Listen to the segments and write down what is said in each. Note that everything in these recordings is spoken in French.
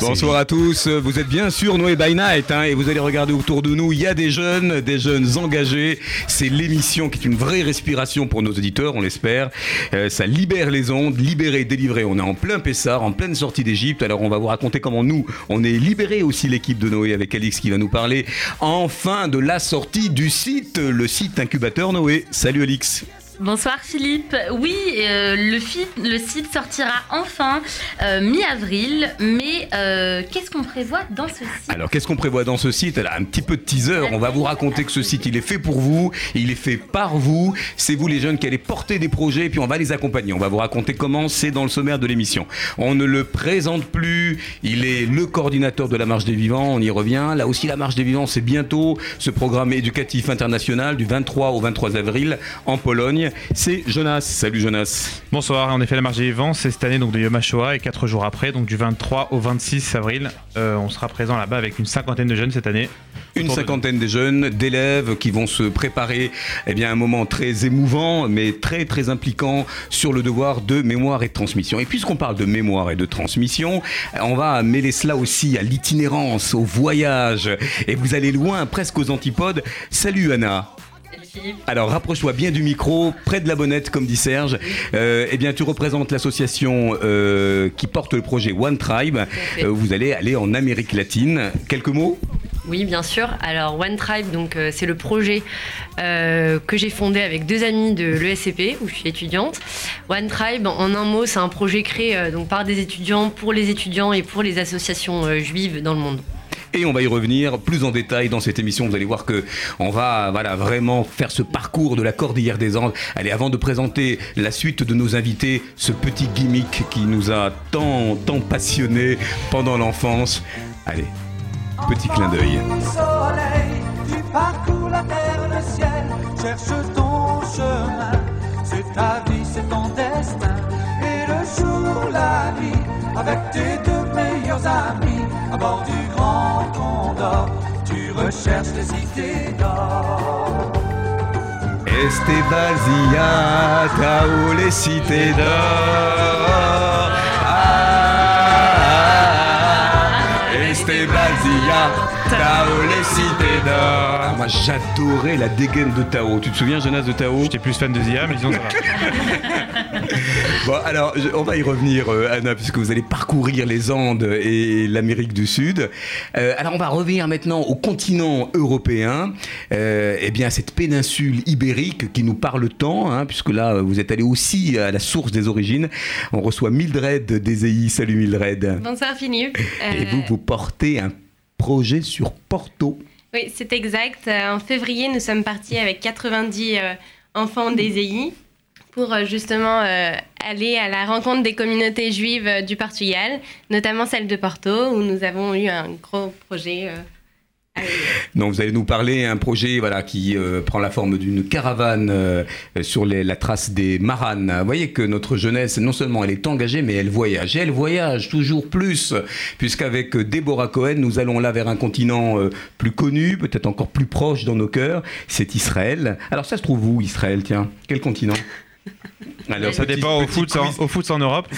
Bonsoir à tous, vous êtes bien sûr Noé by Night hein, et vous allez regarder autour de nous, il y a des jeunes, des jeunes engagés. C'est l'émission qui est une vraie respiration pour nos auditeurs, on l'espère. Euh, ça libère les ondes, libérer, délivrer. On est en plein Pessard, en pleine sortie d'Égypte. Alors on va vous raconter comment nous, on est libéré aussi l'équipe de Noé avec Alix qui va nous parler enfin de la sortie du site, le site incubateur Noé. Salut Alix. Bonsoir Philippe. Oui, euh, le, le, site sortira enfin euh, mi-avril, mais euh, qu'est-ce qu'on prévoit dans ce site? Alors qu'est-ce qu'on prévoit dans ce site? Un petit peu de teaser, on va vous raconter que ce site il est fait pour vous, il est fait par vous, c'est vous les jeunes qui allez porter des projets et puis on va les accompagner. On va vous raconter comment c'est dans le sommaire de l'émission. On ne le présente plus, il est le coordinateur de la Marche des Vivants, on y revient. Là aussi la Marche des Vivants c'est bientôt ce programme éducatif international du 23 au 23 avril en Pologne c'est Jonas. Salut Jonas. Bonsoir, en effet la marche des vivants, c'est cette année donc de Yom HaShoah et 4 jours après, donc du 23 au 26 avril, euh, on sera présent là-bas avec une cinquantaine de jeunes cette année. Une cinquantaine de jeunes, d'élèves qui vont se préparer eh bien, un moment très émouvant, mais très très impliquant sur le devoir de mémoire et de transmission. Et puisqu'on parle de mémoire et de transmission, on va mêler cela aussi à l'itinérance, au voyage. Et vous allez loin, presque aux antipodes. Salut Anna. Alors rapproche-toi bien du micro, près de la bonnette comme dit Serge. Euh, eh bien tu représentes l'association euh, qui porte le projet One Tribe. Euh, vous allez aller en Amérique latine. Quelques mots? Oui, bien sûr. Alors One Tribe, donc c'est le projet que j'ai fondé avec deux amis de l'ESCP où je suis étudiante. One Tribe, en un mot, c'est un projet créé donc par des étudiants pour les étudiants et pour les associations juives dans le monde. Et on va y revenir plus en détail dans cette émission. Vous allez voir que on va voilà, vraiment faire ce parcours de la Cordillère des Andes. Allez, avant de présenter la suite de nos invités, ce petit gimmick qui nous a tant, tant passionnés pendant l'enfance. Allez, petit clin d'œil. Parcours la terre, le ciel, cherche ton chemin. C'est ta vie, c'est ton destin. Et le jour, la nuit, avec tes deux meilleurs amis, à bord du tu recherches les cités d'or. Estebalzia, Tao, les cités d'or. Ah, Estebalzia, Tao, les cités d'or. Ah, moi j'adorais la dégaine de Tao. Tu te souviens, Jonas, de Tao? J'étais plus fan de Zia, mais disons ça bon, alors, on va y revenir, euh, Anna, puisque vous allez parcourir les Andes et l'Amérique du Sud. Euh, alors, on va revenir maintenant au continent européen. Euh, eh bien, cette péninsule ibérique qui nous parle tant, hein, puisque là, vous êtes allé aussi à la source des origines. On reçoit Mildred des Salut Mildred. Bonsoir Philippe. Et vous, vous portez un sur Porto. Oui, c'est exact. En février, nous sommes partis avec 90 enfants des pour euh, justement euh, aller à la rencontre des communautés juives euh, du Portugal, notamment celle de Porto, où nous avons eu un gros projet donc vous allez nous parler un projet voilà, qui euh, prend la forme d'une caravane euh, sur la trace des Maranes. Vous voyez que notre jeunesse, non seulement elle est engagée, mais elle voyage. Et elle voyage toujours plus, puisqu'avec Déborah Cohen, nous allons là vers un continent euh, plus connu, peut-être encore plus proche dans nos cœurs, c'est Israël. Alors ça se trouve où Israël, tiens Quel continent? Alors, ça dépend au foot, au foot, c'est en Europe.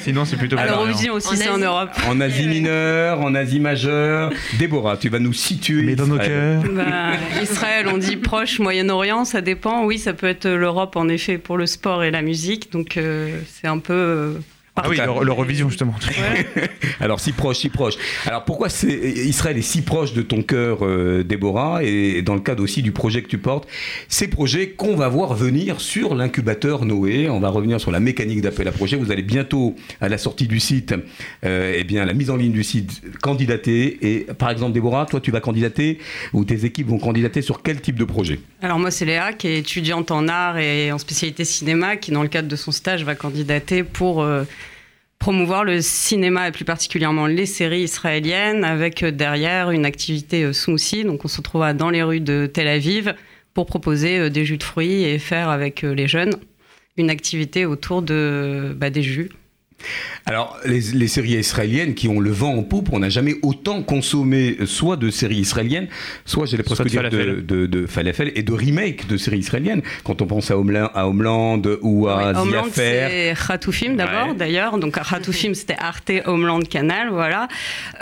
Sinon, c'est plutôt Alors, Eurovision aussi, c'est en Europe. En Asie mineure, en Asie majeure. Déborah, tu vas nous situer. Mais dans nos cœurs. Bah, Israël, on dit proche, Moyen-Orient, ça dépend. Oui, ça peut être l'Europe, en effet, pour le sport et la musique. Donc, euh, c'est un peu. Euh, ah oui, l'Eurovision justement. Alors si proche, si proche. Alors pourquoi Israël est si proche de ton cœur, euh, Déborah, et dans le cadre aussi du projet que tu portes, ces projets qu'on va voir venir sur l'incubateur Noé. On va revenir sur la mécanique d'appel à projet. Vous allez bientôt à la sortie du site, euh, eh bien la mise en ligne du site, candidater. Et par exemple, Déborah, toi tu vas candidater ou tes équipes vont candidater sur quel type de projet? Alors moi c'est Léa qui est étudiante en art et en spécialité cinéma, qui dans le cadre de son stage va candidater pour euh, promouvoir le cinéma et plus particulièrement les séries israéliennes avec euh, derrière une activité euh, smoothie. Donc on se retrouve dans les rues de Tel Aviv pour proposer euh, des jus de fruits et faire avec les jeunes une activité autour de, bah, des jus. Alors, les, les, séries israéliennes qui ont le vent en poupe, on n'a jamais autant consommé soit de séries israéliennes, soit, j'allais presque de dire, falafel. de, de, de falafel et de remake de séries israéliennes. Quand on pense à Homeland, à Homeland ou à Ouais, The Homeland, Affair. c'est Khatoufim d'abord, Ouais. d'ailleurs. Donc, Khatoufim, c'était Arte, Homeland, Canal, voilà.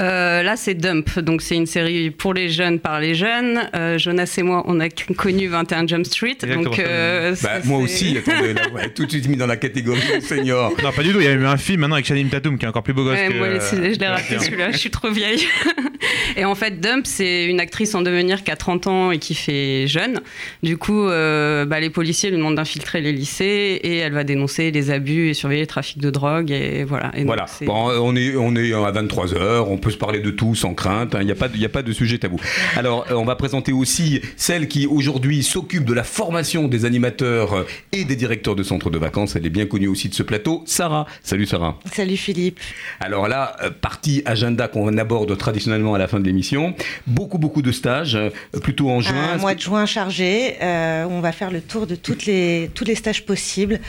Euh, là, c'est Dump. Donc, c'est une série pour les jeunes, par les jeunes. Euh, Jonas et moi, on a connu 21 Jump Street. Exactement, donc, ça. euh, Bah, ça, moi aussi, attendez, là, ouais, tout de suite mis dans la catégorie senior. Non, pas du tout. Il y a eu un film maintenant avec Channing Tatum qui est encore plus beau gosse Ouais, que. moi aussi, je l'ai raté celui-là, je suis trop vieille. et en fait, Dump, c'est une actrice en devenir qui a 30 ans et qui fait jeune. Du coup, euh, bah, les policiers lui demandent d'infiltrer les lycées et elle va dénoncer les abus et surveiller le trafic de drogue. Et voilà. Et donc, Voilà, c'est- bon, on, est, on est à 23h, on peut se parler de tout sans crainte, hein, il n'y a, pas de- il y a pas de sujet tabou. Alors, euh, on va présenter aussi celle qui aujourd'hui s'occupe de la formation des animateurs et des directeurs de centres de vacances. Elle est bien connue aussi de ce plateau, Sarah. Salut Sarah. Salut Philippe. Alors là, euh, partie agenda qu'on aborde traditionnellement à la fin de l'émission. Beaucoup, beaucoup de stages, euh, plutôt en juin. Un mois de juin chargé, euh, on va faire le tour de toutes les, tous les stages possibles.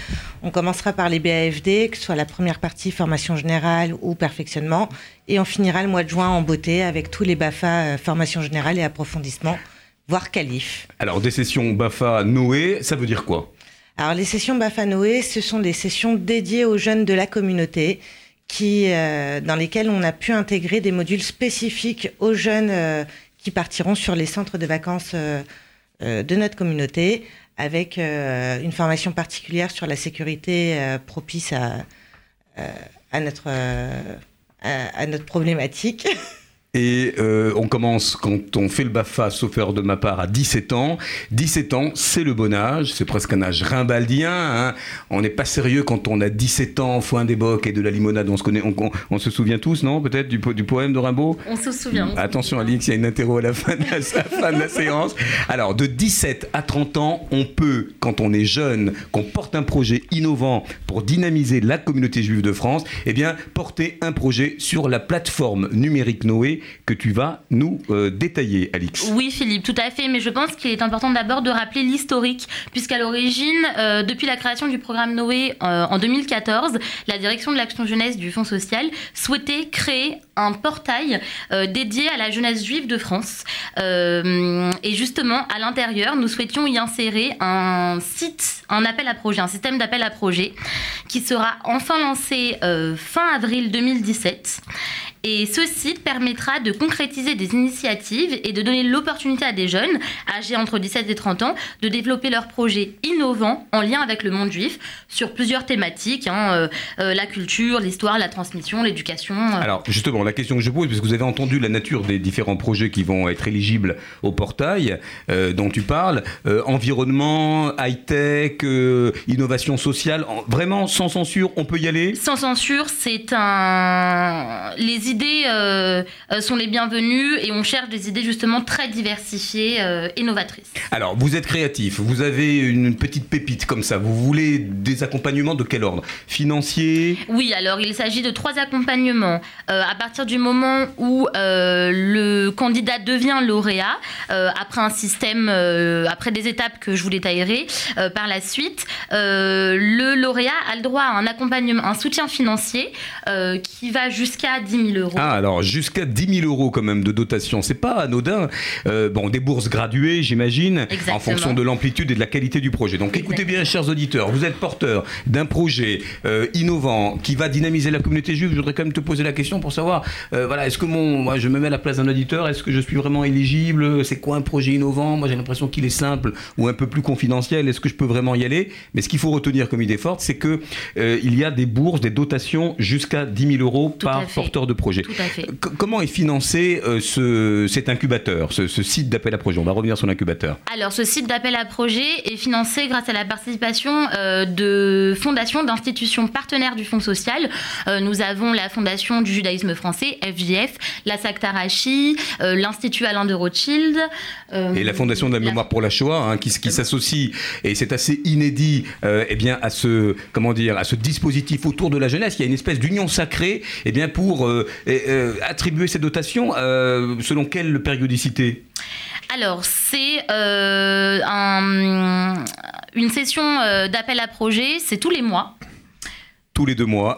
On commencera par les BAFD, que ce soit la première partie formation générale ou perfectionnement, et on finira le mois de juin en beauté avec tous les BAFA formation générale et approfondissement, voire qualif. Alors, des sessions BAFA Noé, ça veut dire quoi? Alors les sessions BAFA Noé, ce sont des sessions dédiées aux jeunes de la communauté, qui, euh, dans lesquelles on a pu intégrer des modules spécifiques aux jeunes euh, qui partiront sur les centres de vacances euh, euh, de notre communauté, avec euh, une formation particulière sur la sécurité euh, propice à, à, notre, à notre problématique. Et euh, on commence quand on fait le BAFA, sauf erreur de ma part, à 17 ans. 17 ans, c'est le bon âge, c'est presque un âge rimbaldien. hein. On n'est pas sérieux quand on a 17 ans, foin des bocs et de la limonade. On se, connaît, on, on- on se souvient tous, non Peut-être du, po- du poème de Rimbaud? On se souvient. Attention Alix, il y a une interro à la fin de la, la fin de la séance. Alors, de 17 à 30 ans, on peut, quand on est jeune, qu'on porte un projet innovant pour dynamiser la communauté juive de France, eh bien, porter un projet sur la plateforme numérique Noé que tu vas nous euh, détailler, Alix. Oui, Philippe, tout à fait. Mais je pense qu'il est important d'abord de rappeler l'historique, puisqu'à l'origine, euh, depuis la création du programme Noé euh, en 2014, la direction de l'action jeunesse du Fonds social souhaitait créer un portail dédié à la jeunesse juive de France. Et justement, à l'intérieur, nous souhaitions y insérer un site, un appel à projet, un système d'appel à projet, qui sera enfin lancé fin avril 2017. Et ce site permettra de concrétiser des initiatives et de donner l'opportunité à des jeunes âgés entre 17 et 30 ans de développer leurs projets innovants en lien avec le monde juif sur plusieurs thématiques, hein, euh, euh, la culture, l'histoire, la transmission, l'éducation. euh. Alors justement, la question que je pose, parce que vous avez entendu la nature des différents projets qui vont être éligibles au portail euh, dont tu parles, environnement, high-tech, innovation sociale, en- vraiment sans censure, on peut y aller? Sans censure, c'est un. Les idées euh, euh, sont les bienvenues et on cherche des idées justement très diversifiées euh, et novatrices. Alors, vous êtes créatif, vous avez une petite pépite comme ça, vous voulez des accompagnements de quel ordre? Financier Oui, alors il s'agit de trois accompagnements. À partir du moment où le candidat devient lauréat, après un système, après des étapes que je vous détaillerai par la suite, le lauréat a le droit à un accompagnement, un soutien financier qui va jusqu'à 10 000 euros. Ah, alors jusqu'à 10 000 euros quand même de dotation, c'est pas anodin. Euh, bon, des bourses graduées, j'imagine, en fonction de l'amplitude et de la qualité du projet. Donc écoutez bien, chers auditeurs, vous êtes porteur d'un projet euh, innovant qui va dynamiser la communauté juive. Je voudrais quand même te poser la question pour savoir, euh, voilà, est-ce que mon, moi, je me mets à la place d'un auditeur, est-ce que je suis vraiment éligible? C'est quoi un projet innovant? Moi, j'ai l'impression qu'il est simple ou un peu plus confidentiel. Est-ce que je peux vraiment y aller? Mais ce qu'il faut retenir comme idée forte, c'est que il y a des bourses, des dotations jusqu'à 10 000 euros Tout par porteur de projet. Tout à fait. C- comment est financé euh, ce, cet incubateur, ce, ce site d'appel à projet On va revenir sur l'incubateur. Alors, ce site d'appel à projet est financé grâce à la participation euh, de fondations, d'institutions partenaires du Fonds social. Euh, nous avons la Fondation du judaïsme français, FJF, la Saktarachi, l'Institut Alain de Rothschild. Et la Fondation de la mémoire pour la Shoah, hein, qui, qui s'associe, et c'est assez inédit, eh bien, à ce, comment dire, à ce dispositif autour de la jeunesse. Il y a une espèce d'union sacrée, eh bien, pour euh, attribuer ces dotations, euh, selon quelle périodicité? Alors, c'est euh, un- une session euh, d'appel à projet, c'est tous les mois. Tous les deux mois,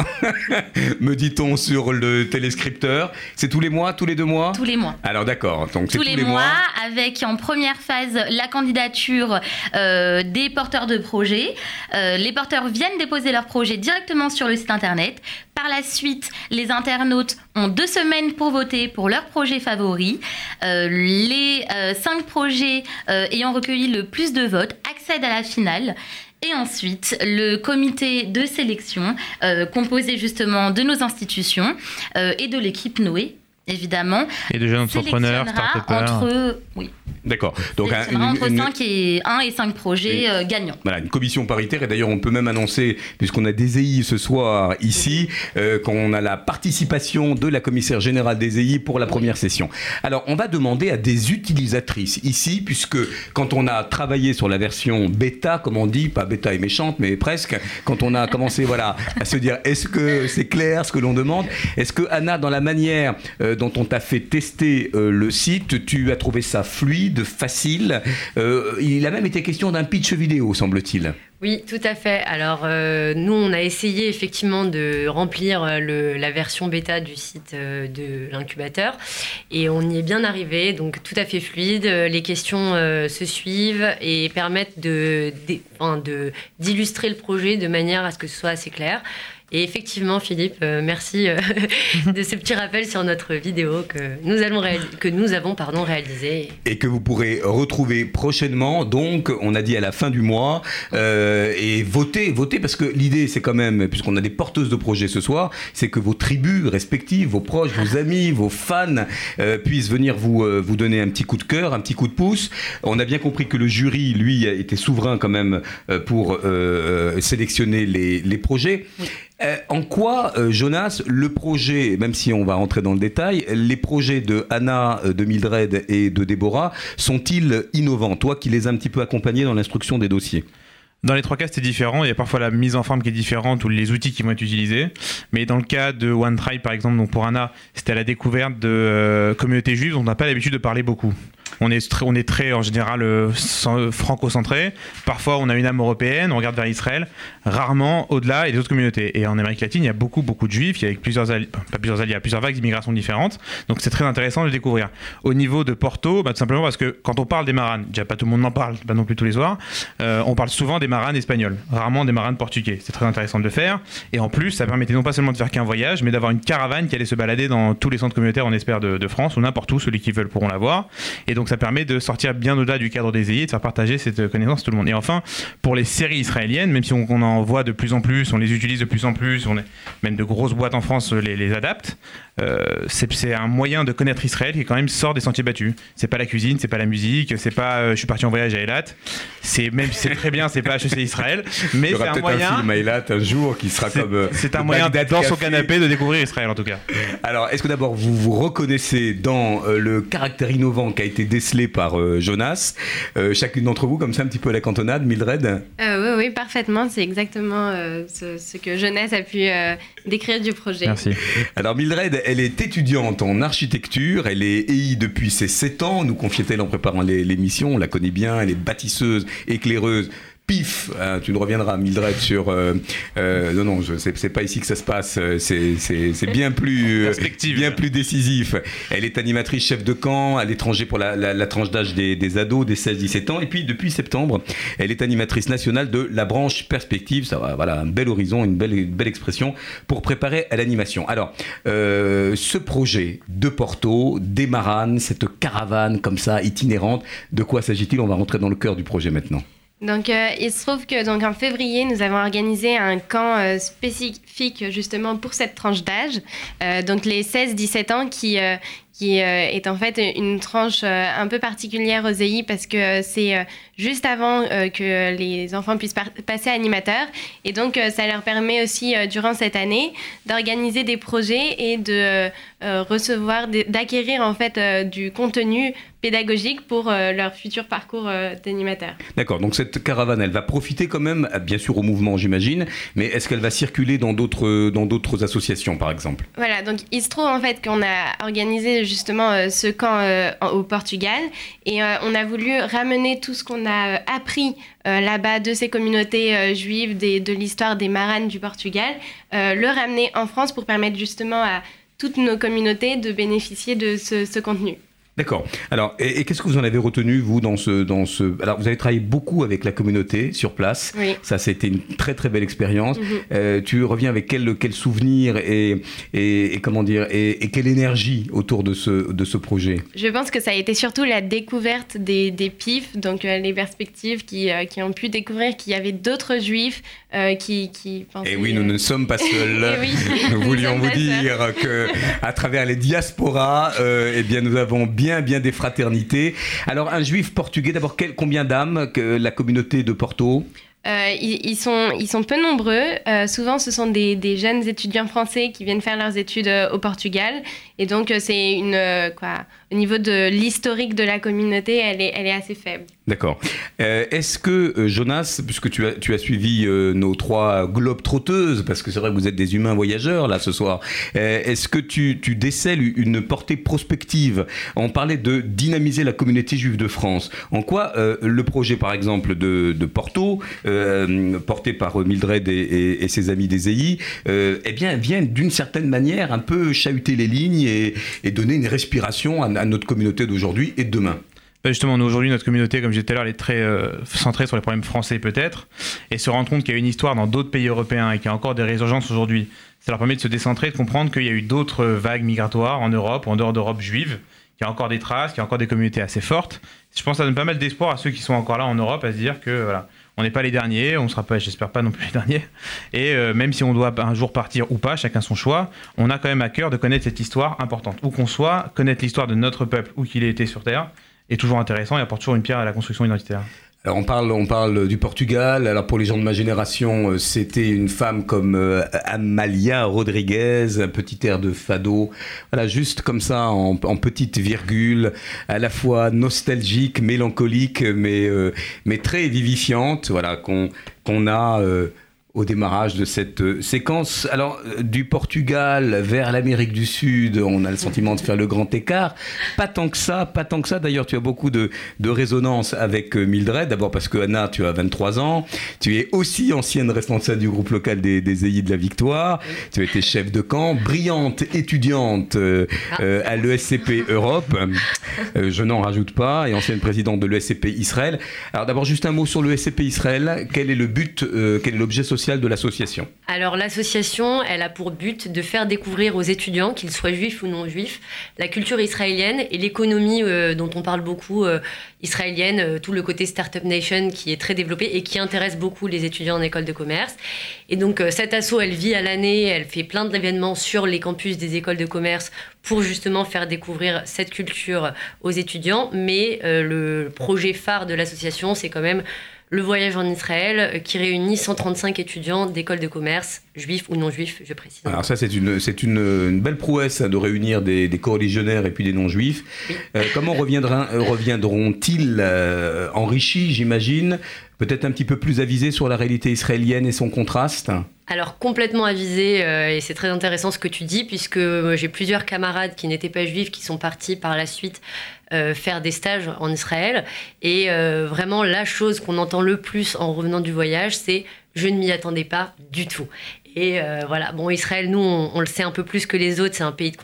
me dit-on sur le téléscripteur. C'est tous les mois, tous les deux mois Tous les mois. Alors d'accord, donc c'est tous, les, mois, avec en première phase la candidature euh, des porteurs de projets. Euh, les porteurs viennent déposer leur projet directement sur le site internet. Par la suite, les internautes ont deux semaines pour voter pour leur projet favori. Euh, les cinq projets ayant recueilli le plus de votes accèdent à la finale. Et ensuite, le comité de sélection, euh, composé justement de nos institutions euh, et de l'équipe Noé, évidemment, Et de jeunes entrepreneurs, entre, oui, D'accord. Donc un- une- entre une- 5 et 1 et 5 projets Et- euh, gagnants. Voilà, une commission paritaire. Et d'ailleurs, on peut même annoncer, puisqu'on a des EI ce soir ici, euh, qu'on a la participation de la commissaire générale des EI pour la première session. Alors, on va demander à des utilisatrices ici, puisque quand on a travaillé sur la version bêta, comme on dit, pas bêta et méchante, mais presque, quand on a commencé voilà, à se dire est-ce que c'est clair ce que l'on demande? Est-ce que, Anna, dans la manière euh, dont on t'a fait tester euh, le site, tu as trouvé ça fluide, facile Euh, Il a même été question d'un pitch vidéo, semble-t-il. Oui, tout à fait. Alors, euh, nous, on a essayé effectivement de remplir euh, la version bêta du site euh, de l'incubateur et on y est bien arrivé, donc tout à fait fluide. Les questions se suivent et permettent d'illustrer le projet de manière à ce que ce soit assez clair. Et effectivement, Philippe, merci de ce petit rappel sur notre vidéo que nous, allons que nous avons pardon, réalisé. et que vous pourrez retrouver prochainement. Donc, on a dit à la fin du mois. Et voter, voter, parce que l'idée, c'est quand même, puisqu'on a des porteuses de projets ce soir, c'est que vos tribus respectives, vos proches, vos amis, vos fans euh, puissent venir vous, euh, vous donner un petit coup de cœur, un petit coup de pouce. On a bien compris que le jury, lui, était souverain quand même euh, pour euh, euh, sélectionner les, les projets. Euh, en quoi, euh, Jonas, le projet, même si on va rentrer dans le détail, les projets de Anna, euh, de Mildred et de Déborah sont-ils innovants? Toi qui les as un petit peu accompagnés dans l'instruction des dossiers. Dans les trois cas, c'est différent. Il y a parfois la mise en forme qui est différente ou les outils qui vont être utilisés. Mais dans le cas de OneTribe, par exemple, pour Anna, c'était à la découverte de euh, communautés juives dont on n'a pas l'habitude de parler beaucoup. On est, très, on est très, en général, euh, sans- franco-centré. Parfois, on a une âme européenne, on regarde vers Israël. Rarement au-delà et les autres communautés. Et en Amérique latine, il y a beaucoup, beaucoup de juifs. Il y a plusieurs, pas plusieurs alliés, plusieurs vagues d'immigration différentes. Donc, c'est très intéressant de le découvrir. Au niveau de Porto, bah, tout simplement parce que quand on parle des maranes, déjà pas tout le monde n'en parle, pas non plus tous les soirs, euh, on parle souvent des maranes espagnols, rarement des maranes portugais. C'est très intéressant de le faire. Et en plus, ça permettait non pas seulement de faire qu'un voyage, mais d'avoir une caravane qui allait se balader dans tous les centres communautaires, on espère, de, France, ou n'importe où, ceux qui veulent pourront la voir. Et donc, ça permet de sortir bien au-delà du cadre des EI et de faire partager cette connaissance à tout le monde. Et enfin, pour les séries israéliennes, même si on, on en voit de plus en plus, on les utilise de plus en plus, on est, même de grosses boîtes en France les, les adaptent, euh, c'est un moyen de connaître Israël qui quand même sort des sentiers battus. C'est pas la cuisine, c'est pas la musique, c'est pas euh, je suis parti en voyage à Eilat. C'est même c'est très bien, c'est pas HEC Israël, mais Il y c'est aura un peut-être moyen. un film à Eilat un jour qui sera comme. euh, c'est un moyen dans son canapé de découvrir Israël en tout cas. Alors, est-ce que d'abord vous vous reconnaissez dans euh, le caractère innovant qui a été décelé par euh, Jonas Euh, Chacune d'entre vous, comme ça, un petit peu à la cantonade, Mildred Euh, oui, oui, parfaitement. C'est exactement euh, ce, ce que Jeunesse a pu euh, décrire du projet. Merci. Alors Mildred, elle est étudiante en architecture, elle est EI depuis ses 7 ans, nous confiait-elle en préparant les- l'émission, on la connaît bien, elle est bâtisseuse, éclaireuse. Pif, hein, tu nous reviendras, Mildred, sur. euh, euh, non, non, c'est pas ici que ça se passe. euh, C'est bien plus, euh, bien plus décisif. Elle est animatrice chef de camp à l'étranger pour la, la- la tranche d'âge des, des ados, des 16-17 ans. Et puis depuis septembre, elle est animatrice nationale de la branche Perspective. Ça va, voilà, un bel horizon, une belle, une belle expression pour préparer à l'animation. Alors, ce projet de Porto, des Maranes, cette caravane comme ça, itinérante, de quoi s'agit-il? On va rentrer dans le cœur du projet maintenant. Donc, euh, il se trouve que donc en février, nous avons organisé un camp euh, spécifique justement pour cette tranche d'âge, Euh, donc les 16-17 ans, qui, euh, qui euh, est en fait une tranche euh, un peu particulière aux EI parce que c'est euh, juste avant que les enfants puissent passer animateur. Et donc, ça leur permet aussi, durant cette année, d'organiser des projets et de recevoir, d'acquérir en fait du contenu pédagogique pour leur futur parcours d'animateur. D'accord, donc cette caravane, elle va profiter quand même, bien sûr, au mouvement, j'imagine, mais est-ce qu'elle va circuler dans d'autres dans d'autres associations, par exemple? Voilà, donc il se trouve en fait qu'on a organisé justement ce camp au Portugal. Et on a voulu ramener tout ce qu'on a appris là-bas de ces communautés juives, de l'histoire des maranes du Portugal, le ramener en France pour permettre justement à toutes nos communautés de bénéficier de ce contenu. D'accord. Alors, et, qu'est-ce que vous en avez retenu, vous, dans ce, dans ce... Alors, vous avez travaillé beaucoup avec la communauté sur place. Oui. Ça, c'était une très, très belle expérience. Mhm. Euh, tu reviens avec quel, quel souvenir et, et, comment dire, et, quelle énergie autour de ce, de ce projet? Je pense que ça a été surtout la découverte des, des PIF, donc euh, les perspectives qui, euh, qui ont pu découvrir qu'il y avait d'autres juifs qui, qui pensaient... Et oui, nous ne sommes pas seuls. oui, nous voulions vous dire que à travers les diasporas, eh bien, nous avons bien bien, des fraternités. Alors, un juif portugais, d'abord, combien d'âmes que la communauté de Porto? Euh, ils, sont, ils sont peu nombreux. Euh, souvent, ce sont des, jeunes étudiants français qui viennent faire leurs études euh, au Portugal. Et donc, c'est une, quoi, au niveau de l'historique de la communauté, elle est, assez faible. D'accord. Euh, est-ce que, euh, Jonas, puisque tu as, suivi euh, nos trois globes trotteuses, parce que c'est vrai que vous êtes des humains voyageurs là ce soir, est-ce que tu, tu, décèles une portée prospective? On parlait de dynamiser la communauté juive de France. En quoi le projet, par exemple, de, Porto, porté par Mildred et, et, ses amis des EI, eh bien, vient d'une certaine manière un peu chahuter les lignes et, et donner une respiration à, à notre communauté d'aujourd'hui et de demain bah, justement, aujourd'hui, notre communauté, comme je disais tout à l'heure, elle est très euh, centrée sur les problèmes français peut-être, et se rendre compte qu'il y a une histoire dans d'autres pays européens et qu'il y a encore des résurgences aujourd'hui. Ça leur permet de se décentrer, de comprendre qu'il y a eu d'autres vagues migratoires en Europe ou en dehors d'Europe juive, qu'il y a encore des traces, qu'il y a encore des communautés assez fortes. Je pense que ça donne pas mal d'espoir à ceux qui sont encore là en Europe à se dire que voilà, on n'est pas les derniers, on ne sera pas, j'espère pas non plus les derniers. Et euh, même si on doit un jour partir ou pas, chacun son choix, on a quand même à cœur de connaître cette histoire importante. Où qu'on soit, connaître l'histoire de notre peuple, où qu'il ait été sur Terre, est toujours intéressant et apporte toujours une pierre à la construction identitaire. On parle, on parle du Portugal. Alors pour les gens de ma génération, euh, c'était une femme comme euh, Amalia Rodriguez, un petit air de fado, voilà juste comme ça en, petite virgule, à la fois nostalgique, mélancolique, mais euh, mais très vivifiante. Voilà qu'on a au démarrage de cette euh, séquence. Alors, euh, du Portugal vers l'Amérique du Sud, on a le sentiment de faire le grand écart. Pas tant que ça, pas tant que ça. D'ailleurs, tu as beaucoup de, de résonance avec euh, Mildred. D'abord parce que Anna, tu as 23 ans. Tu es aussi ancienne responsable du groupe local des, des de la Victoire. Tu as été chef de camp, brillante étudiante ah. à l'ESCP Europe. je n'en rajoute pas. Et ancienne présidente de l'ESCP Israël. Alors, d'abord, juste un mot sur l'ESCP Israël. Quel est le but, quel est l'objet social de l'association Alors l'association, elle a pour but de faire découvrir aux étudiants, qu'ils soient juifs ou non juifs, la culture israélienne et l'économie euh, dont on parle beaucoup euh, israélienne, euh, tout le côté Startup Nation qui est très développé et qui intéresse beaucoup les étudiants en école de commerce. Et donc cette asso, elle vit à l'année, elle fait plein d'événements sur les campus des écoles de commerce pour justement faire découvrir cette culture aux étudiants. Mais le projet phare de l'association, c'est quand même le voyage en Israël euh, qui réunit 135 étudiants d'écoles de commerce, juifs ou non juifs, je précise. Alors ça, c'est une, c'est une, belle prouesse hein, de réunir des, des co-religionnaires et puis des non-juifs. Euh, comment euh, reviendront-ils enrichis, j'imagine, peut-être un petit peu plus avisés sur la réalité israélienne et son contraste? Alors complètement avisé, et c'est très intéressant ce que tu dis, puisque j'ai plusieurs camarades qui n'étaient pas juifs qui sont partis par la suite euh, faire des stages en Israël. Et euh, vraiment, la chose qu'on entend le plus en revenant du voyage, c'est je ne m'y attendais pas du tout. Et euh, voilà, bon, Israël, nous, on, le sait un peu plus que les autres, c'est un pays de,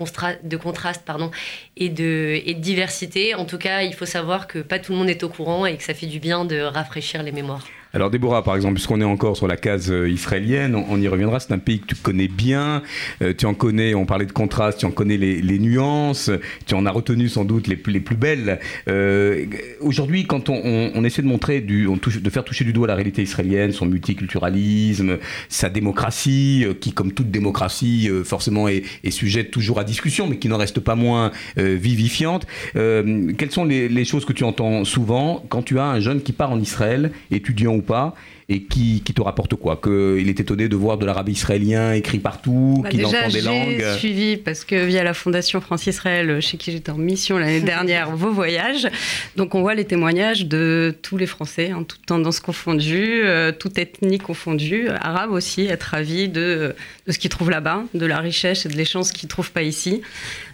de contraste pardon, et, de, diversité. En tout cas, il faut savoir que pas tout le monde est au courant et que ça fait du bien de rafraîchir les mémoires. Alors Déborah, par exemple, puisqu'on est encore sur la case euh, israélienne, on, y reviendra, c'est un pays que tu connais bien, euh, tu en connais, on parlait de contraste, tu en connais les, nuances, tu en as retenu sans doute les, plus belles. Euh, aujourd'hui, quand on, essaie de montrer, de faire toucher du doigt la réalité israélienne, son multiculturalisme, sa démocratie, qui comme toute démocratie forcément est, sujette toujours à discussion, mais qui n'en reste pas moins vivifiante, quelles sont les, les choses que tu entends souvent quand tu as un jeune qui part en Israël, étudiant ou pas, et qui, qui te rapporte quoi? Qu'il est étonné de voir de l'arabe israélien écrit partout, Bah, qu'il entend des langues J'ai suivi parce que via la Fondation France-Israël, chez qui j'étais en mission l'année dernière, vos voyages. Donc on voit les témoignages de tous les Français, hein, toutes tendances confondues, euh, toute ethnie confondue, arabes aussi, être ravis de, de ce qu'ils trouvent là-bas, de la richesse et de l'échange qu'ils trouvent pas ici.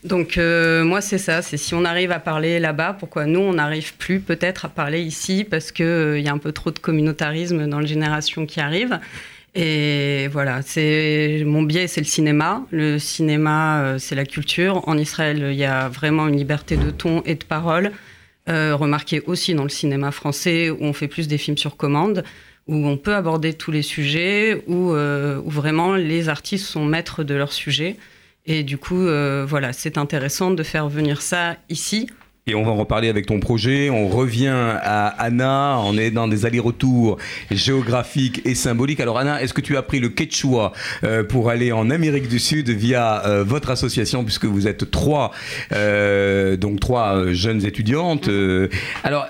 Donc euh, moi c'est ça, c'est si on arrive à parler là-bas, pourquoi nous on n'arrive plus peut-être à parler ici parce que euh, y a un peu trop de communautarisme dans les générations qui arrivent. Et voilà, c'est mon biais, c'est le cinéma. Le cinéma, euh, c'est la culture. En Israël, il y a vraiment une liberté de ton et de parole. Euh, remarquez aussi dans le cinéma français où on fait plus des films sur commande, où on peut aborder tous les sujets, où, euh, où vraiment les artistes sont maîtres de leur sujet. Et du coup, euh, voilà, c'est intéressant de faire venir ça ici. Et on va en reparler avec ton projet. On revient à Anna. On est dans des allers-retours géographiques et symboliques. Alors Anna, est-ce que tu as pris le quechua euh, pour aller en Amérique du Sud via euh, votre association, puisque vous êtes trois, euh, donc trois jeunes étudiantes. alors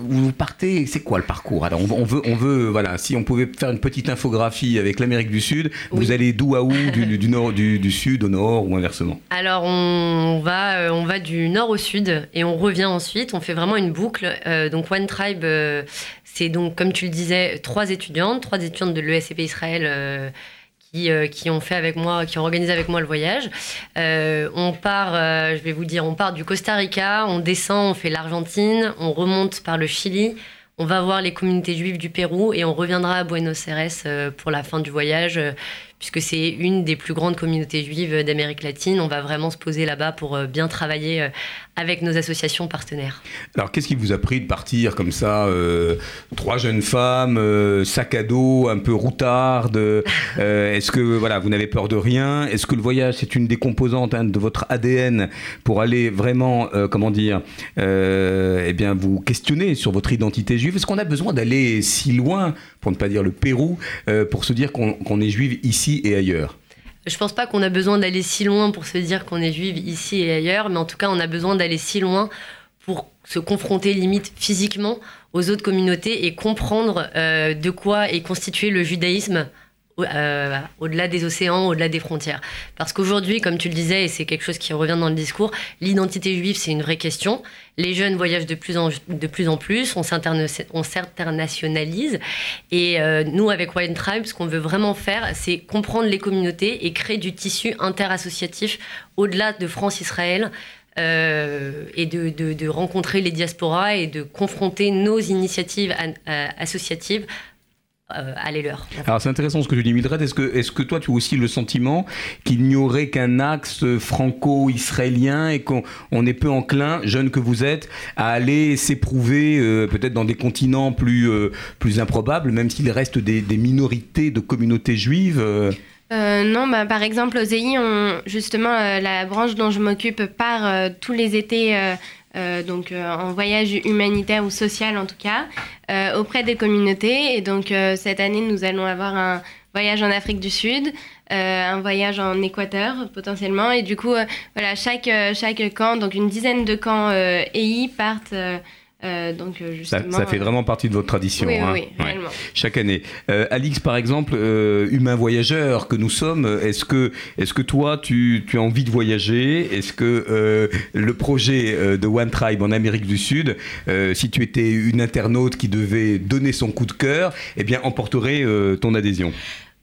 vous, partez. C'est quoi le parcours? Alors on, veut, on veut, voilà, si on pouvait faire une petite infographie avec l'Amérique du Sud. Vous allez d'où à où? Du, du nord, du, du sud au nord ou inversement? Alors on va, on va du nord au sud et on revient ensuite. On fait vraiment une boucle. Euh, donc One Tribe, euh, c'est donc comme tu le disais, trois étudiantes, trois étudiantes de l'ESCP Israël. euh, qui, qui ont fait avec moi, qui ont organisé avec moi le voyage. On part, je vais vous dire, on part du Costa Rica, on descend, on fait l'Argentine, on remonte par le Chili, on va voir les communautés juives du Pérou et on reviendra à Buenos Aires pour la fin du voyage, puisque c'est une des plus grandes communautés juives d'Amérique latine. On va vraiment se poser là-bas pour bien travailler avec nos associations partenaires. Alors, qu'est-ce qui vous a pris de partir comme ça euh, Trois jeunes femmes, euh, sac à dos, un peu routarde. euh, Est-ce que voilà, vous n'avez peur de rien? Est-ce que le voyage c'est une des composantes hein, de votre ADN pour aller vraiment, euh, comment dire, eh bien, vous questionner sur votre identité juive? Est-ce qu'on a besoin d'aller si loin, pour ne pas dire le Pérou, pour se dire qu'on est juive ici et ailleurs? Je pense pas qu'on a besoin d'aller si loin pour se dire qu'on est juive ici et ailleurs, mais en tout cas, on a besoin d'aller si loin pour se confronter limite physiquement aux autres communautés et comprendre euh, de quoi est constitué le judaïsme euh, au-delà des océans, au-delà des frontières. Parce qu'aujourd'hui, comme tu le disais, et c'est quelque chose qui revient dans le discours, l'identité juive, c'est une vraie question. Les jeunes voyagent de plus en, de plus, en plus, on s'internationalise. Et euh, nous, avec Wine Tribe, ce qu'on veut vraiment faire, c'est comprendre les communautés et créer du tissu interassociatif au-delà de France-Israël. euh, et de, rencontrer les diasporas et de confronter nos initiatives associatives euh, à les leurs. Alors c'est intéressant ce que tu dis Mildred, est-ce que, est que toi tu as aussi le sentiment qu'il n'y aurait qu'un axe franco-israélien et qu'on on est peu enclin, jeune que vous êtes, à aller s'éprouver euh, peut-être dans des continents plus, euh, plus improbables, même s'il reste des, des minorités de communautés juives euh, Euh, non, bah, par exemple, aux EI, on, justement, euh, la branche dont je m'occupe part euh, tous les étés, euh, donc euh, en voyage humanitaire ou social en tout cas, euh, auprès des communautés. Et donc, cette année, nous allons avoir un voyage en Afrique du Sud, un voyage en Équateur potentiellement. Et du coup, voilà, chaque, chaque camp, donc une dizaine de camps EI partent. Euh, donc euh, ça, justement, ça fait euh, vraiment partie de votre tradition. Oui, oui, hein. oui, Ouais. réellement. Chaque année. Euh, Alix, par exemple, euh, humain voyageur que nous sommes, est-ce que, est que toi, tu, tu as envie de voyager? Est-ce que euh, le projet de One Tribe en Amérique du Sud, euh, si tu étais une internaute qui devait donner son coup de cœur, eh bien, emporterait euh, ton adhésion?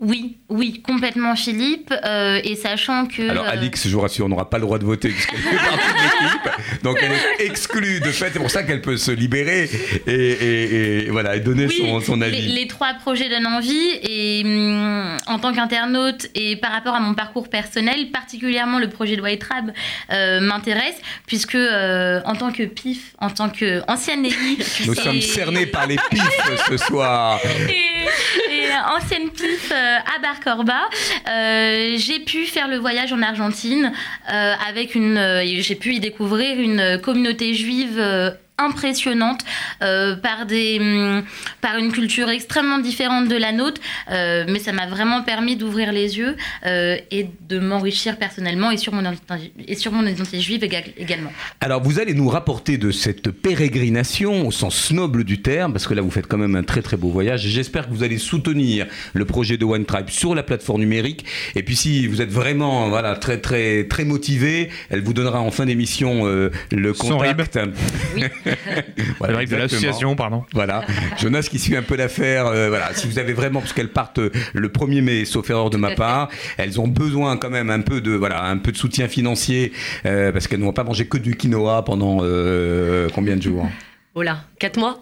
Oui, oui, complètement Philippe. euh, et sachant que. Alors, euh, Alix, je vous rassure, on n'aura pas le droit de voter puisqu'elle fait partie de l'équipe. Donc, elle est exclue de fait. C'est pour ça qu'elle peut se libérer et, et- et voilà, et donner Oui, son, son avis. Les, les trois projets donnent envie et hum, en tant qu'internaute et par rapport à mon parcours personnel, particulièrement le projet de White Rab euh, m'intéresse puisque euh, en tant que PIF, en tant qu'ancienne élite, Nous sommes cernés par les pifs ce soir. et, ancienne PIF à Barcorba, euh, j'ai pu faire le voyage en Argentine euh, avec une, euh, j'ai pu y découvrir une communauté juive euh, impressionnante euh, par, des, hum, par une culture extrêmement différente de la nôtre, euh, mais ça m'a vraiment permis d'ouvrir les yeux euh, et de m'enrichir personnellement et sur mon identité, et sur mon identité juive éga- également. Alors, vous allez nous rapporter de cette pérégrination au sens noble du terme, parce que là, vous faites quand même un très très beau voyage. Et J'espère que vous allez soutenir le projet de One Tribe sur la plateforme numérique. Et puis, si vous êtes vraiment voilà très très très motivé, elle vous donnera en fin d'émission euh, le Son contact. Voilà, Le RIB de exactement. l'association, pardon. Voilà, Jonas qui suit un peu l'affaire. euh, voilà, si vous avez vraiment, parce qu'elles partent euh, le 1er mai, sauf erreur de ma part, elles ont besoin quand même un peu de voilà un peu de soutien financier euh, parce qu'elles n'ont pas mangé que du quinoa pendant euh, combien de jours Oh là, 4 mois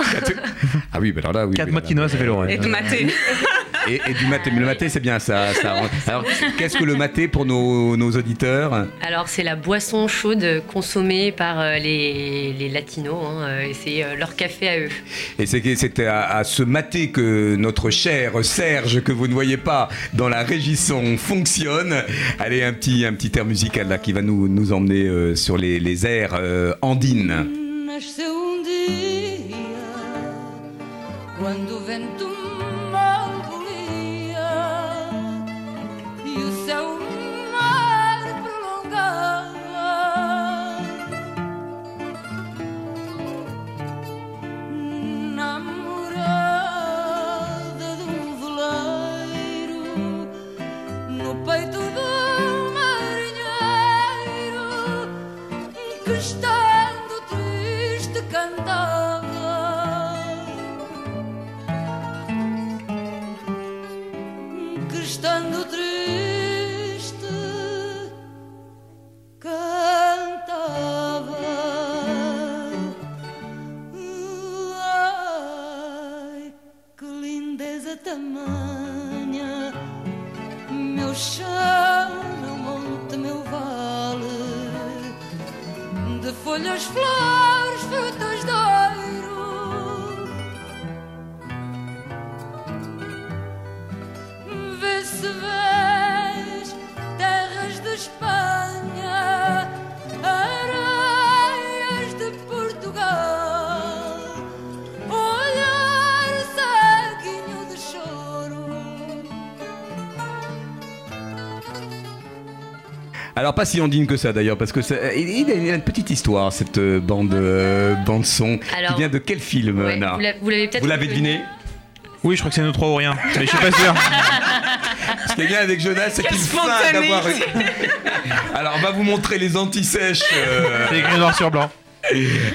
Ah oui, bah alors là, oui. 4 mois de quinoa, ça fait l'oreille. Et de maté. Et, et du maté, mais le maté c'est bien ça. Alors, qu'est-ce que le maté pour nos, nos auditeurs Alors c'est la boisson chaude consommée par euh, les, les latinos, hein, euh, et c'est euh, leur café à eux. Et c'était à, à ce maté que notre cher Serge, que vous ne voyez pas dans la régisson, fonctionne. Allez, un petit, un petit air musical là qui va nous, nous emmener euh, sur les, les airs euh, andines. Quando o vento e chão, meu monte, meu vale de folhas, flores, frutas pas si andine que ça d'ailleurs, parce que ça- il, il a une petite histoire cette euh, bande euh, bande son. Alors- qui vient de quel film Ouais, Anna vous l'a- vous l'avez peut-être Vous l'avez reconnu. deviné Oui, je crois que c'est nous trois ou rien. Mais je suis pas sûr. Ce qui est bien avec Jonas, c'est Quelle qu'il feint d'avoir. spontanéité. Alors on va vous montrer les antisèches. euh, C'est écrit noir sur blanc.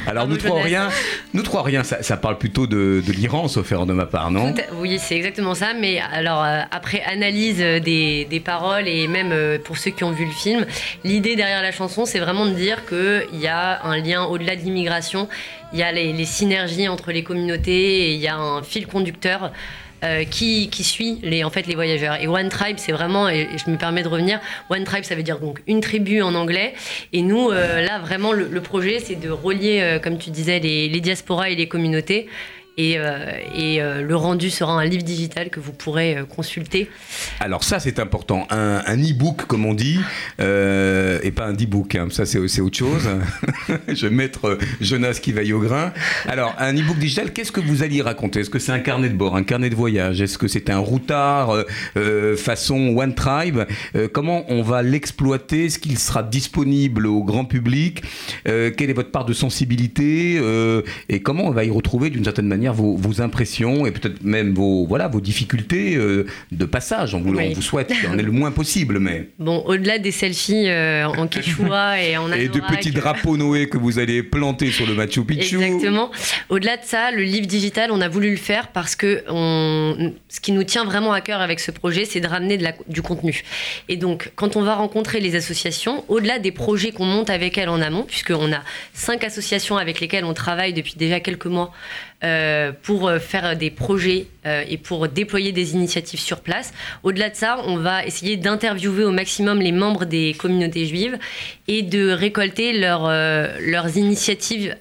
Alors nous Bravo, trois Jonas. rien, nous trois rien, ça, ça parle plutôt de, de l'Iran, sauf erreur de ma part, non Oui, c'est exactement ça. Mais alors, euh, après analyse euh, des, des paroles et même euh, pour ceux qui ont vu le film, l'idée derrière la chanson, c'est vraiment de dire qu'il y a un lien au-delà de l'immigration. Il y a les, les synergies entre les communautés et il y a un fil conducteur. Euh, qui, qui suit les, en fait, les voyageurs. Et One Tribe, c'est vraiment, et je me permets de revenir, One Tribe, ça veut dire donc une tribu en anglais. Et nous, euh, là, vraiment, le, le projet, c'est de relier, euh, comme tu disais, les, les diasporas et les communautés. Et, euh, euh, le rendu sera un livre digital que vous pourrez euh, consulter. Alors ça c'est important, un, e-book comme on dit, et pas un e-book, hein, ça c'est autre chose. Je vais mettre Jonas qui veille au grain. Alors un e-book digital, qu'est-ce que vous alliez raconter? Est-ce que c'est un carnet de bord, un carnet de voyage? Est-ce que c'est un routard façon One Tribe? Comment on va l'exploiter? Est-ce qu'il sera disponible au grand public? Quelle est votre part de sensibilité? Et comment on va y retrouver d'une certaine manière vos, vos impressions et peut-être même vos, voilà, vos difficultés euh, de passage on vous, Oui. on vous souhaite qu'il en ait le moins possible, mais. Bon, au-delà des selfies euh, en quechua et en Et de petits drapeaux Noé que vous allez planter sur le Machu Picchu. Exactement. Au-delà de ça, le livre digital, on a voulu le faire parce que on, ce qui nous tient vraiment à cœur avec ce projet, c'est de ramener de la- du contenu. Et donc, quand on va rencontrer les associations, au-delà des projets qu'on monte avec elles en amont, puisqu'on a cinq associations avec lesquelles on travaille depuis déjà quelques mois euh, pour euh, faire des projets euh, et pour déployer des initiatives sur place. Au-delà de ça, on va essayer d'interviewer au maximum les membres des communautés juives et de récolter leurs, euh, leurs initiatives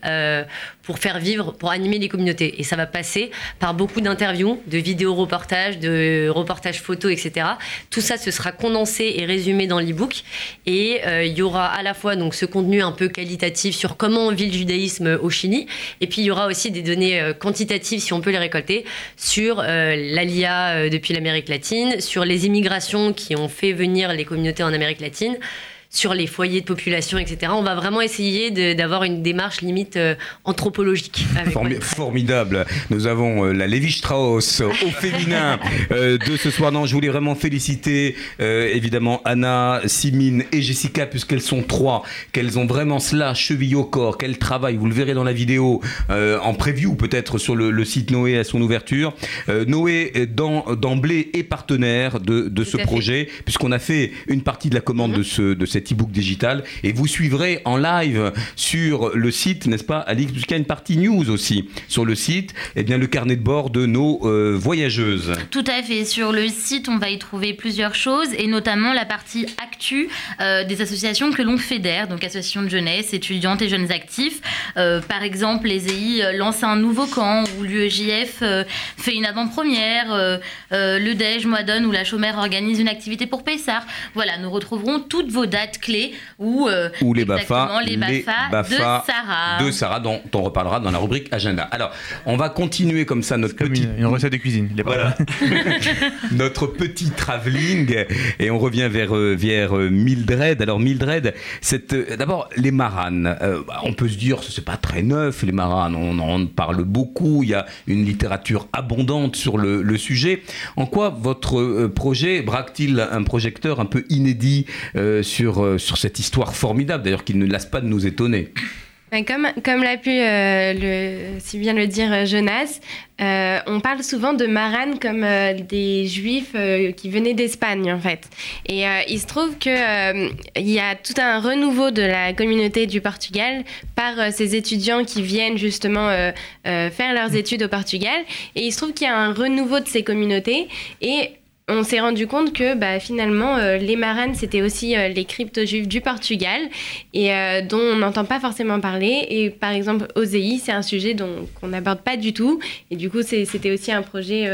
pour faire vivre, pour animer les communautés. Et ça va passer par beaucoup d'interviews, de vidéos reportages, de reportages photos, etc. Tout ça, ce sera condensé et résumé dans l'e-book. Et euh, il y aura à la fois donc ce contenu un peu qualitatif sur comment on vit le judaïsme au Chili, et puis il y aura aussi des données euh, quantitatives, si on peut les récolter, sur euh, l'ALIA euh, depuis l'Amérique latine, sur les immigrations qui ont fait venir les communautés en Amérique latine sur les foyers de population, etc. On va vraiment essayer d'avoir une démarche limite euh, anthropologique. avec Formi- formidable. Nous avons euh, la Lévi Strauss au féminin euh, de ce soir. Non, je voulais vraiment féliciter évidemment Anna, Simine et Jessica puisqu'elles sont trois, qu'elles ont vraiment cela cheville au corps, qu'elles travaillent. Vous le verrez dans la vidéo en preview peut-être sur le, le site Noé à son ouverture. Noé d'emblée est partenaire de, de ce projet puisqu'on a fait une partie de la commande de, ce, de cet e-book digital et vous suivrez en live sur le site, n'est-ce pas, Alix, puisqu'il y a une partie news aussi sur le site, eh bien le carnet de bord de nos euh, voyageuses. Tout à fait. Sur le site, on va y trouver plusieurs choses, et notamment la partie actu euh, des associations que l'on fédère, donc associations de jeunesse, étudiantes et jeunes actifs. Euh, par exemple, les EI lancent un nouveau camp, ou l'UEJF fait une avant-première, le DEJ Moadone ou la Chômère organise une activité pour Pessard. Voilà, nous retrouverons toutes vos dates clés ou euh, Ou les BAFA, les BAFA, BAFA de Sarah. de Sarah, dont on reparlera dans la rubrique agenda. Alors, on va continuer comme ça notre petite Une recette de cuisine. les Voilà. Notre petit travelling et on revient vers, euh, vers euh, Mildred. Alors Mildred, c'est euh, d'abord les maranes. Euh, on peut se dire c'est pas très neuf les maranes. On en parle beaucoup. Il y a une littérature abondante sur le, le sujet. En quoi votre projet braque-t-il un projecteur un peu inédit euh, sur euh, sur cette histoire formidable d'ailleurs qui ne lasse pas de nous étonner. Ben, Comme, l'a pu euh, si bien le dire euh, Jonas, on parle souvent de Maran comme des juifs qui venaient d'Espagne en fait. Et il se trouve que euh, il y a tout un renouveau de la communauté du Portugal par ces étudiants qui viennent justement faire leurs études au Portugal. Et il se trouve qu'il y a un renouveau de ces communautés et on s'est rendu compte que bah, finalement, euh, les maranes, c'était aussi euh, les crypto-juifs du Portugal et euh, dont on n'entend pas forcément parler. Et par exemple, OZI, c'est un sujet dont, qu'on n'aborde pas du tout. Et du coup, c'était aussi un projet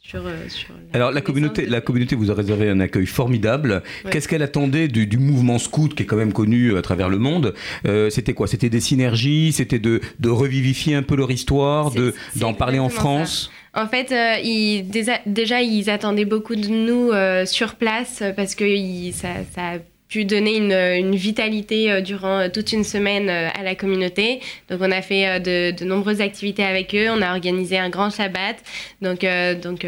sur, sur Alors la communauté, la communauté vous a réservé un accueil formidable. Ouais. Qu'est-ce qu'elle attendait du, du mouvement scout qui est quand même connu à travers le monde? Euh, C'était quoi? C'était des synergies? C'était de, de revivifier un peu leur histoire, de d'en parler en France? En fait, euh, déjà, ils attendaient beaucoup de nous euh, sur place euh, parce que ça, a pu donner une, vitalité durant toute une semaine à la communauté. Donc, on a fait de, nombreuses activités avec eux. On a organisé un grand Shabbat. Donc,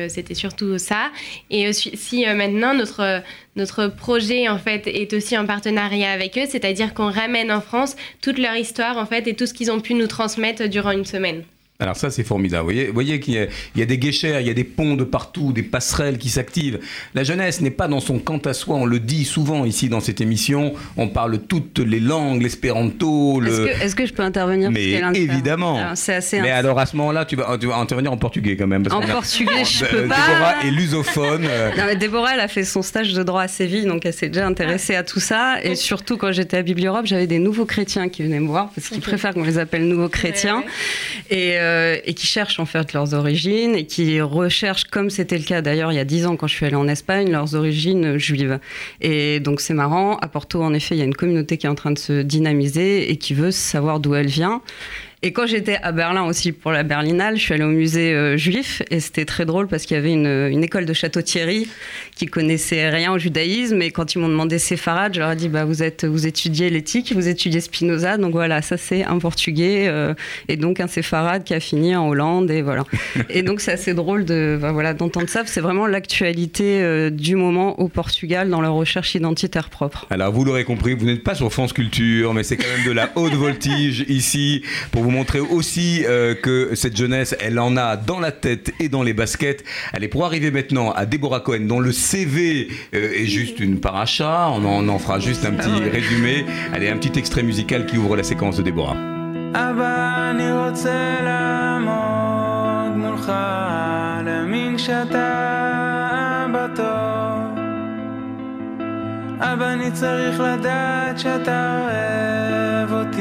c'était surtout ça. Et aussi, si, maintenant, notre, notre projet, en fait, est aussi en partenariat avec eux, c'est-à-dire qu'on ramène en France toute leur histoire, en fait, et tout ce qu'ils ont pu nous transmettre durant une semaine. Alors ça c'est formidable. Vous voyez, vous voyez qu'il y, a- il y a des guéchères, il y a des ponts de partout, des passerelles qui s'activent. La jeunesse n'est pas dans son quant à soi. On le dit souvent ici dans cette émission. On parle toutes les langues, l'espéranto, le. Est-ce que, je peux intervenir Mais évidemment. C'est assez Mais alors à ce moment-là, tu vas, tu vas intervenir en portugais quand même. parce En a- portugais, je Euh, peux pas. Déborah est lusophone. euh, Non, mais Déborah, elle a fait son stage de droit à Séville, donc elle s'est déjà intéressée à tout ça. Et surtout, quand j'étais à Biblieurope, j'avais des nouveaux chrétiens qui venaient me voir, parce qu'ils préfèrent qu'on les appelle nouveaux chrétiens, Et, euh, et qui cherchent en fait leurs origines, et qui recherchent, comme c'était le cas d'ailleurs il y a dix ans quand je suis allée en Espagne, leurs origines juives. Et donc c'est marrant, à Porto, en effet, il y a une communauté qui est en train de se dynamiser et qui veut savoir d'où elle vient. Et quand j'étais à Berlin aussi pour la Berlinale, je suis allée au musée euh, juif et c'était très drôle parce qu'il y avait une, une école de Château-Thierry qui connaissait rien au judaïsme et quand ils m'ont demandé séfarade, je leur ai dit bah vous êtes vous étudiez l'éthique, vous étudiez Spinoza, donc voilà ça c'est un portugais euh, et donc un séfarade qui a fini en Hollande et voilà. et donc c'est assez drôle de bah, voilà d'entendre ça, c'est vraiment l'actualité euh, du moment au Portugal dans leur recherche identitaire propre. Alors, vous l'aurez compris, vous n'êtes pas sur France Culture, mais c'est quand même de la haute voltige ici pour vous montrer aussi euh, que cette jeunesse, elle en a dans la tête et dans les baskets. Allez, pour arriver maintenant à Déborah Cohen, dont le CV euh, est juste une paracha, on en, on en fera juste un petit résumé. Allez, un petit extrait musical qui ouvre la séquence de Déborah. אבא, אני רוצה לעמוד מולך, להאמין שאתה אבא טוב. אבא, אני צריך לדעת שאתה אוהב אותי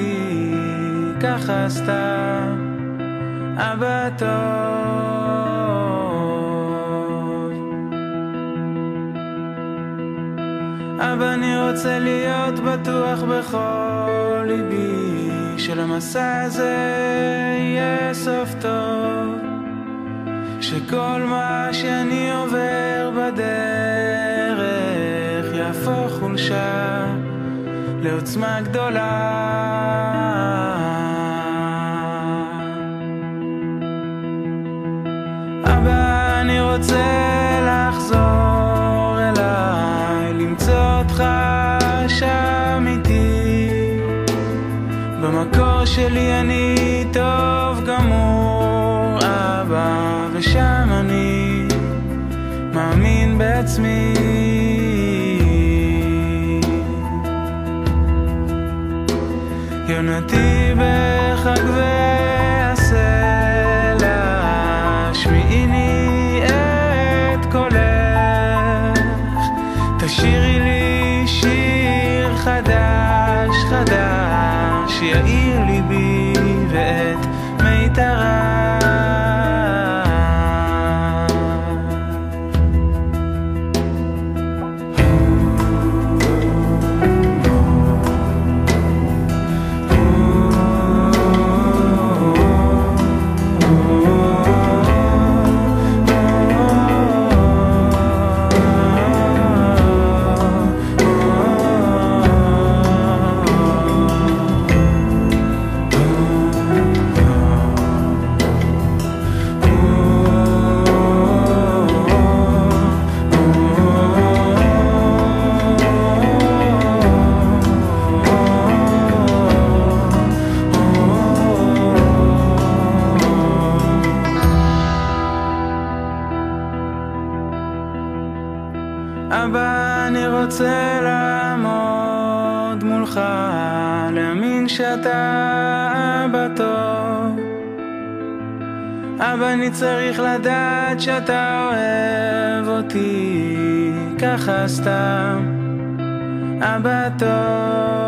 סתם, אבא טוב. אבא, אני רוצה להיות בטוח בכל ליבי, שלמסע הזה יהיה סוף טוב. שכל מה שאני עובר בדרך יהפוך חולשה לעוצמה גדולה. רוצה לחזור אליי, למצוא אותך שם איתי. במקור שלי אני טוב גמור, אבא, ושם אני מאמין בעצמי. יונתי בחג והסלע, אני צריך לדעת שאתה אוהב אותי, ככה סתם. אבא טוב.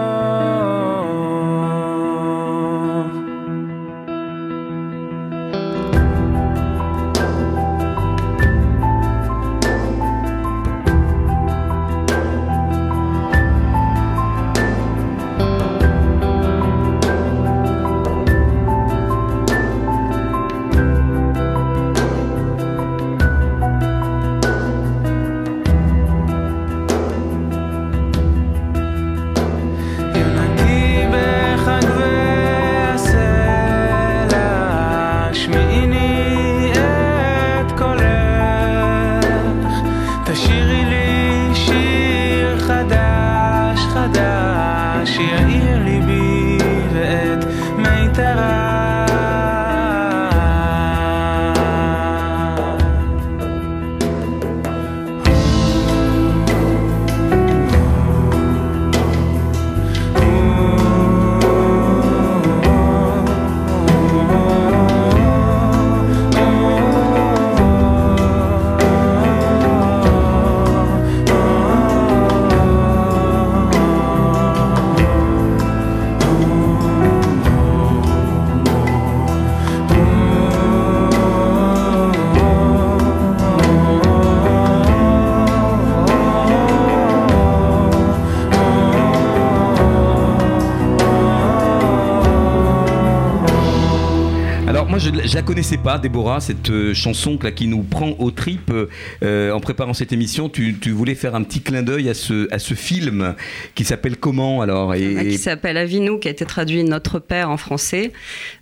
Je, la connaissais pas, Déborah, cette euh, chanson là, qui nous prend aux tripes. Euh, en préparant cette émission, tu, tu voulais faire un petit clin d'œil à ce, à ce film qui s'appelle comment alors et, Ah, qui s'appelle Avinou, qui a été traduit Notre Père en français.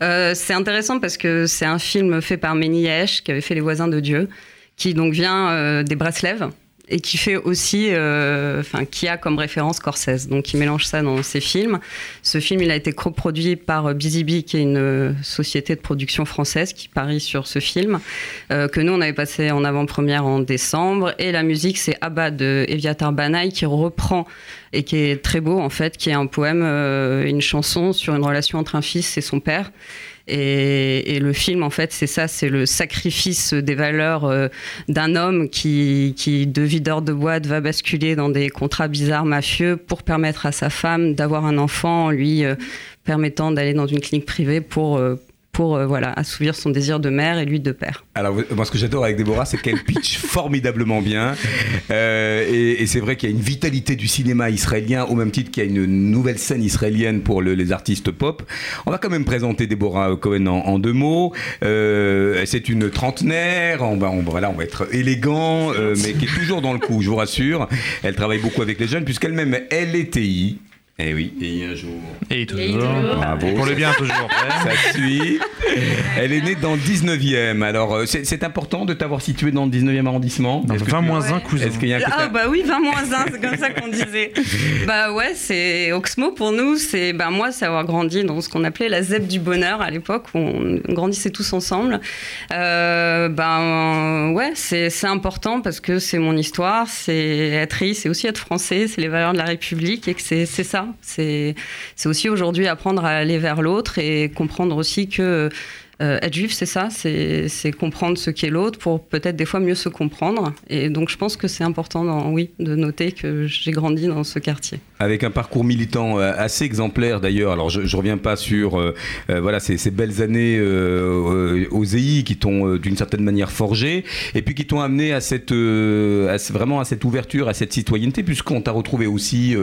Euh, c'est intéressant parce que c'est un film fait par Ménièche, qui avait fait Les Voisins de Dieu, qui donc vient euh, des Breslev et qui fait aussi, euh, enfin, qui a comme référence Scorsese. Donc, il mélange ça dans ses films. Ce film, il a été coproduit par euh, Busy Bee, qui est une euh, société de production française qui parie sur ce film, euh, que nous, on avait passé en avant-première en décembre. Et la musique, c'est Abba de Eviatar Banaï, qui reprend et qui est très beau, en fait, qui est un poème, une chanson sur une relation entre un fils et son père. Et, le film, en fait, c'est ça, c'est le sacrifice des valeurs euh, d'un homme qui, de videur de boîte, va basculer dans des contrats bizarres mafieux pour permettre à sa femme d'avoir un enfant, en lui euh, permettant d'aller dans une clinique privée pour, euh, pour euh, voilà, assouvir son désir de mère et lui de père. Alors, moi, ce que j'adore avec Déborah, c'est qu'elle pitch formidablement bien. Euh, et et c'est vrai qu'il y a une vitalité du cinéma israélien, au même titre qu'il y a une nouvelle scène israélienne pour le- les artistes pop. On va quand même présenter Déborah Cohen en, en deux mots. Euh, c'est une trentenaire, on va, on, voilà, on va être élégant, mais qui est toujours dans le coup, je vous rassure. Elle travaille beaucoup avec les jeunes, puisqu'elle-même, elle est TI. Eh oui, et un jour. Et toujours. Bravo. Pour le bien, toujours. Ça suit. Elle est née dans le 19e. Alors, euh, c'est c'est important de t'avoir situé dans le 19e arrondissement Donc, Est-ce que 20 tu- moins 1 cousin. Est-ce qu'il y a un Ah bah oui, 20 moins 1, c'est comme ça qu'on disait. bah ouais, c'est Oxmo pour nous, c'est bah moi, c'est avoir grandi dans ce qu'on appelait la ZEP du bonheur à l'époque où on grandissait tous ensemble. Euh, ben ouais, c'est c'est important parce que c'est mon histoire, c'est être riche, c'est aussi être français, c'est les valeurs de la République et que c'est c'est ça. C'est aussi aujourd'hui apprendre à aller vers l'autre et comprendre aussi que euh, être juif, c'est ça, c'est comprendre ce qu'est l'autre pour peut-être des fois mieux se comprendre. Et donc je pense que c'est important, oui, de noter que j'ai grandi dans ce quartier. Avec un parcours militant euh, assez exemplaire d'ailleurs. Alors je, je reviens pas sur euh, voilà ces, belles années aux EI qui t'ont d'une certaine manière forgé et puis qui t'ont amené à cette vraiment à cette ouverture, à cette citoyenneté puisqu'on t'a retrouvé aussi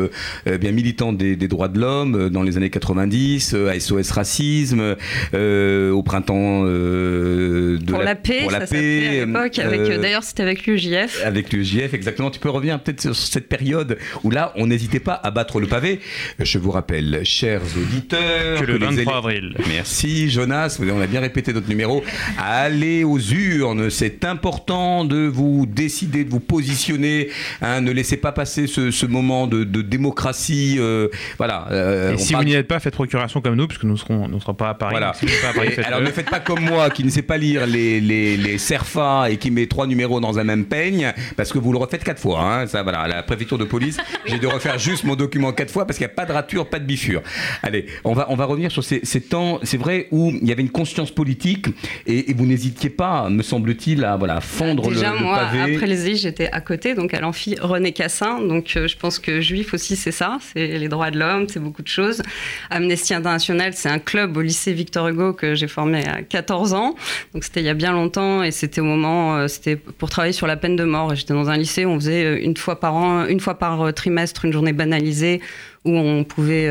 bien militant des, droits de l'homme dans les années 90, euh, à SOS racisme, au printemps euh, de pour la, paix, pour la ça à l'époque. avec, euh, D'ailleurs, c'était avec l'UJF. avec le JF, exactement. Tu peux revenir peut-être sur cette période où là, on n'hésitait pas à battre le pavé. Je vous rappelle, chers auditeurs, Que le les 23 élé- avril. Merci Jonas, on a bien répété notre numéro. Allez aux urnes, c'est important de vous décider, de vous positionner. hein, ne laissez pas passer ce, ce moment de, de démocratie. euh, voilà. euh, Et si parle- vous n'y êtes pas, faites procuration comme nous, puisque nous serons, nous ne serons pas à Paris. voilà. Si pas à Paris, alors ne faites pas comme moi qui ne sait pas lire les, les, les CERFA et qui met trois numéros dans un même peigne parce que vous le refaites quatre fois. hein. Ça, voilà, à la préfecture de police, j'ai dû refaire juste mon document quatre fois parce qu'il n'y a pas de rature, pas de bifure. Allez, on va, on va revenir sur ces, ces temps, c'est vrai, où il y avait une conscience politique et, et vous n'hésitiez pas, me semble-t-il, à voilà, fendre le, Déjà, le moi, pavé. après les I, j'étais à côté, donc à l'amphi René Cassin. Donc, euh, je pense que juif aussi, c'est ça. C'est les droits de l'homme, c'est beaucoup de choses. Amnesty International, c'est un club au lycée Victor Hugo que j'ai formé à 14 ans. Donc, c'était il y a bien longtemps et c'était au moment, euh, c'était pour travailler sur la peine de mort. J'étais dans un lycée on faisait euh, une fois par an, une fois par euh, trimestre, une journée banalisée où on pouvait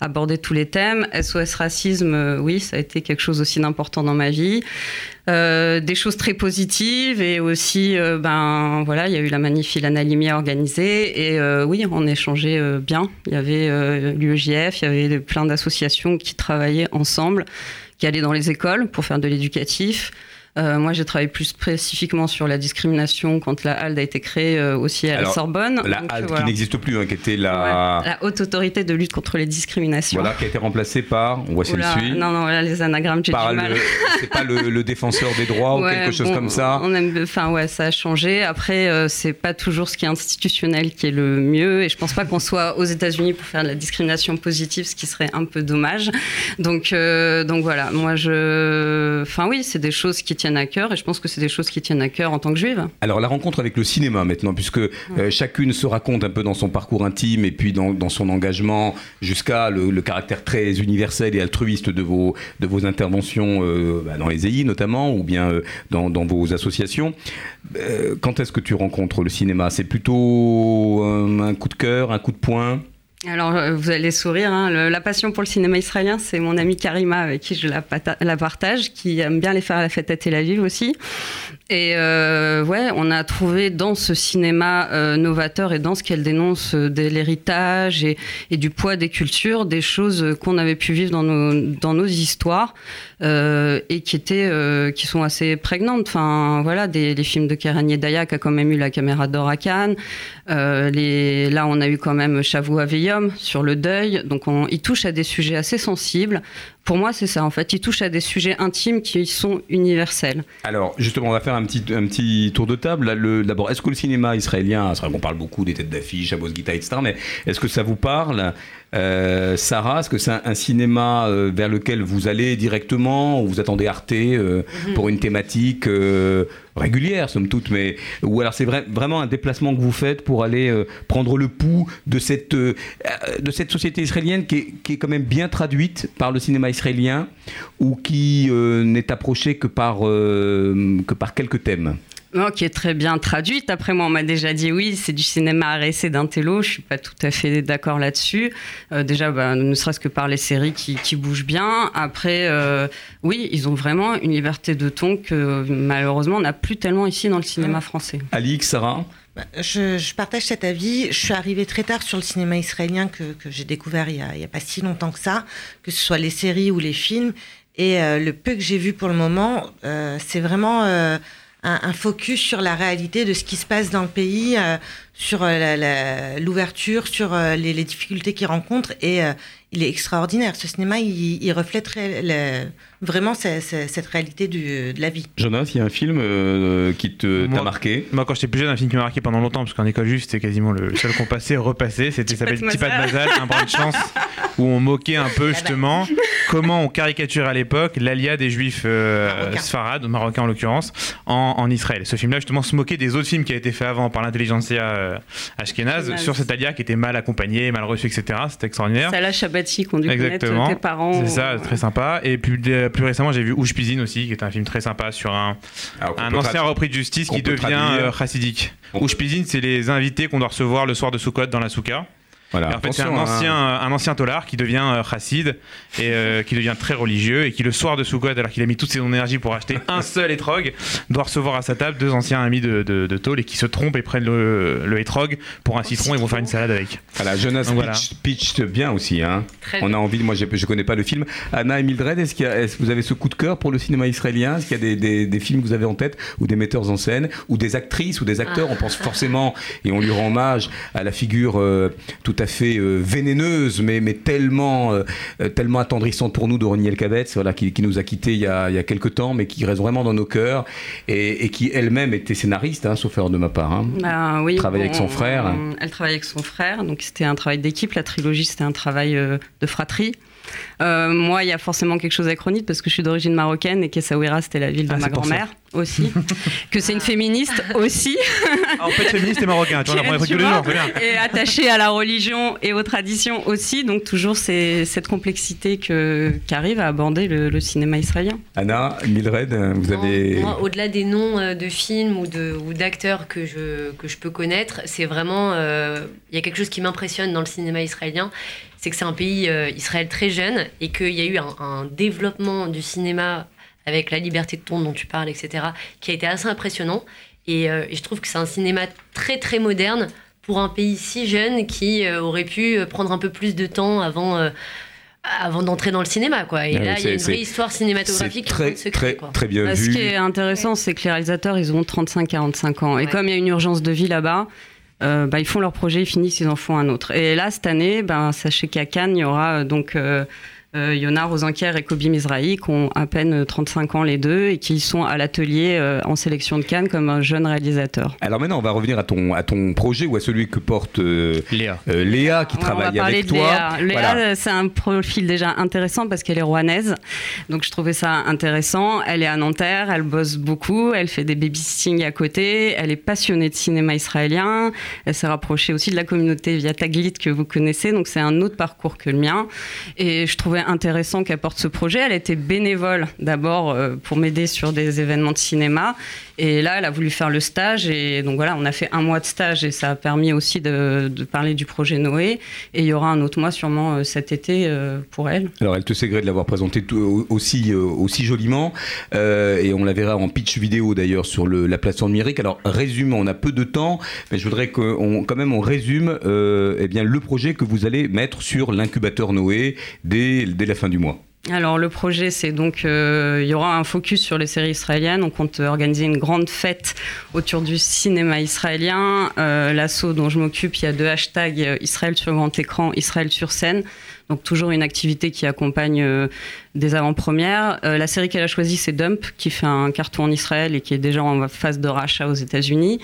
aborder tous les thèmes. SOS racisme, oui, ça a été quelque chose aussi d'important dans ma vie. Des choses très positives et aussi, ben voilà, il y a eu la manif Ilana Limia organisée et oui, on échangeait bien. Il y avait l'UEJF, il y avait plein d'associations qui travaillaient ensemble, qui allaient dans les écoles pour faire de l'éducatif. Euh, moi, j'ai travaillé plus spécifiquement sur la discrimination quand la HALD a été créée euh, aussi à Alors, la Sorbonne. La Donc, voilà. qui n'existe plus, hein, qui était la, Ouais, la haute autorité de lutte contre les discriminations. voilà, qui a été remplacée par, on voit suit, non, non, là, les anagrammes, j'ai du mal. c'est pas le, le défenseur des droits ou quelque chose bon, comme ça. On aime, enfin ouais, ça a changé. Après, euh, c'est pas toujours ce qui est institutionnel qui est le mieux, et je pense pas qu'on soit aux États-Unis pour faire de la discrimination positive, ce qui serait un peu dommage. Donc, euh, donc voilà, moi je, enfin oui, c'est des choses qui tiennent à cœur, et je pense que c'est des choses qui tiennent à cœur en tant que juive. Alors la rencontre avec le cinéma maintenant, puisque euh, chacune se raconte un peu dans son parcours intime et puis dans, dans son engagement jusqu'à le, le caractère très universel et altruiste de vos, de vos interventions euh, bah, dans les EI notamment ou bien euh, dans, dans vos associations. Quand est-ce que tu rencontres le cinéma? C'est plutôt un coup de cœur, un coup de poing? Alors, euh, vous allez sourire. hein. La passion pour le cinéma israélien, c'est mon amie Karima avec qui je la, la partage, qui aime bien les faire à la fête à Tel Aviv aussi. Et euh, ouais, on a trouvé dans ce cinéma euh, novateur et dans ce qu'elle dénonce euh, de l'héritage et, du poids des cultures, des choses qu'on avait pu vivre dans nos, dans nos histoires euh, et qui étaient, euh, qui sont assez prégnantes. Enfin, voilà, des, les films de Keren Yedaya qui a quand même eu la caméra d'or à Cannes. Les, là, on a eu quand même Chavou Aveyom sur le deuil. Donc, on, il touche à des sujets assez sensibles. Pour moi, c'est ça, en fait. Il touche à des sujets intimes qui sont universels. Alors, justement, on va faire un petit, un petit tour de table. D'abord, est-ce que le cinéma israélien, qu'on parle beaucoup des têtes d'affiche, à Gita, etc., mais est-ce que ça vous parle Euh, Sarah, est-ce que c'est un, un cinéma euh, vers lequel vous allez directement ou vous attendez Arte euh, Mhm. pour une thématique régulière, somme toute, mais ou alors c'est vrai- vraiment un déplacement que vous faites pour aller prendre le pouls de cette de cette société israélienne qui est, qui est quand même bien traduite par le cinéma israélien ou qui n'est approchée que par que par quelques thèmes? Non, qui est très bien traduite. Après, moi, on m'a déjà dit oui, c'est du cinéma arrêté d'un télo. Je suis pas tout à fait d'accord là-dessus. Euh, déjà, bah, ne serait-ce que par les séries qui, qui bougent bien. Après, euh, oui, ils ont vraiment une liberté de ton que malheureusement, on n'a plus tellement ici dans le cinéma français. Alix, Sarah Bah, Je, je partage cet avis. Je suis arrivée très tard sur le cinéma israélien que, que j'ai découvert il n'y a, pas si longtemps que ça, que ce soit les séries ou les films. Et euh, le peu que j'ai vu pour le moment, euh, c'est vraiment euh, un, focus sur la réalité de ce qui se passe dans le pays, euh, sur euh, l'ouverture, sur euh, les, les difficultés qu'il rencontre. Et euh, il est extraordinaire. Ce cinéma, il, il reflète ré- le- vraiment ce- ce- cette réalité du- de la vie. Jonas, il y a un film euh, qui te t'a marqué? Moi, quand j'étais plus jeune, un film qui m'a marqué pendant longtemps, parce qu'en école juive, c'était quasiment le seul qu'on passait, repassait. C'était s'appelle Petit pas de Mazal. Un brin de chance, où on moquait un peu justement comment on caricaturait à l'époque l'alia des juifs euh, Marocains. sfarades, marocains en l'occurrence, en, en Israël. Ce film-là, justement, se moquait des autres films qui avaient été faits avant par l'intelligentsia euh, Ashkénaze. sur cette alia qui était mal accompagnée, mal reçue, etc. C'était extraordinaire. Salah Shabati qu'on dû connaître Exactement. tes parents. C'est ça, très sympa. Et plus, plus récemment, j'ai vu Pisine aussi, qui est un film très sympa sur un, Alors, qu'on un peut ancien repris de justice qui devient euh, chassidique. Pisine, c'est les invités qu'on doit recevoir le soir de Sukkot dans la souka. Voilà, Et en fait, c'est un attention, hein. ancien, un ancien tolard qui devient euh, chassid et euh, qui devient très religieux et qui, le soir de Sukkot, alors qu'il a mis toute son énergie pour acheter un seul étrog, doit recevoir à sa table deux anciens amis de, de, de Tôle et qui se trompent et prennent le, le étrog pour un citron et vont faire une salade avec. Voilà, Jonas Donc voilà. pitch, pitch bien aussi. Hein. Très On bien. a envie, moi je, je connais pas le film. Anna et Mildred, est-ce, que vous avez ce coup de cœur pour le cinéma israélien? Est-ce qu'il y a des, des- des films que vous avez en tête, ou des metteurs en scène, ou des actrices, ou des acteurs? On pense forcément, et on lui rend hommage à la figure euh, tout à fait euh, vénéneuse, mais, mais tellement, euh, euh, tellement attendrissante pour nous de Ronnie Elkabetz, voilà, qui, qui nous a quittés il y a, il y a quelques temps, mais qui reste vraiment dans nos cœurs, et, et qui elle-même était scénariste, hein, sauf erreur de ma part. hein. Ben oui, Travaille avec son on- frère. on- Elle travaille avec son frère, donc c'était un travail d'équipe. La trilogie, c'était un travail de fratrie. Euh, moi, il y a forcément quelque chose à Chronite parce que je suis d'origine marocaine et qu'Essaouira, c'était la ville de Ah, ma grand-mère aussi. que c'est une féministe aussi. Ah, en fait, féministe et marocain, tu vois, trucs Tu tous les jours, c'est bien. Et attachée à la religion et aux traditions aussi. Donc, toujours c'est cette complexité qu'arrive à aborder le, le cinéma israélien. Anna, Mildred, vous Non, avez... Moi, au-delà des noms euh, de films ou d'acteurs que je que je peux connaître, c'est vraiment euh, il y a quelque chose qui m'impressionne dans le cinéma israélien, c'est que c'est un pays euh, Israël très jeune et qu'il y a eu un, un développement du cinéma avec la liberté de ton dont tu parles, etc., qui a été assez impressionnant. Et, euh, et je trouve que c'est un cinéma très très moderne pour un pays si jeune qui euh, aurait pu prendre un peu plus de temps avant. euh, avant d'entrer dans le cinéma, quoi. Et Ah là, il y a une vraie histoire cinématographique qui très, de se très, créer, quoi. très bien Bah, Ce vu. qui est intéressant, c'est que les réalisateurs, ils ont 35-45 ans. Et comme il y a une urgence de vie là-bas, euh, bah, ils font leur projet, ils finissent, ils en font un autre. Et là, cette année, ben, sachez qu'à Cannes, il y aura euh, donc euh, euh, Yona Rosenker et Kobi Mizrahi, qui ont à peine 35 ans les deux, et qui sont à l'atelier euh, en sélection de Cannes comme un jeune réalisateur. Alors maintenant, on va revenir à ton, à ton projet ou à celui que porte euh, Léa. euh, Léa qui Ouais, on va travaille parler avec de toi. Léa. Léa, Voilà. euh, c'est un profil déjà intéressant parce qu'elle est rouennaise. Donc je trouvais ça intéressant. Elle est à Nanterre, elle bosse beaucoup, elle fait des babysitting à côté, elle est passionnée de cinéma israélien. Elle s'est rapprochée aussi de la communauté via Taglit que vous connaissez. Donc c'est un autre parcours que le mien. Et je trouvais intéressant qu'elle porte ce projet. Elle était bénévole d'abord euh, pour m'aider sur des événements de cinéma. Et là, elle a voulu faire le stage. Et donc voilà, on a fait un mois de stage et ça a permis aussi de, parler du projet Noé. Et il y aura un autre mois sûrement euh, cet été euh, pour elle. Alors, elle te sait gré de l'avoir présenté aussi, aussi joliment. Et on la verra en pitch vidéo d'ailleurs sur le- la plateforme numérique. Alors, résume, on a peu de temps, mais je voudrais qu'on, quand même on résume euh, eh bien, le projet que vous allez mettre sur l'incubateur Noé dès, dès la fin du mois. Alors le projet, c'est donc euh, il y aura un focus sur les séries israéliennes. On compte organiser une grande fête autour du cinéma israélien. Euh, L'asso dont je m'occupe, il y a deux hashtags euh, Israël sur grand écran, Israël sur scène. Donc toujours une activité qui accompagne euh, des avant-premières. Euh, la série qu'elle a choisie, c'est Dump, qui fait un carton en Israël et qui est déjà en phase de rachat aux États-Unis.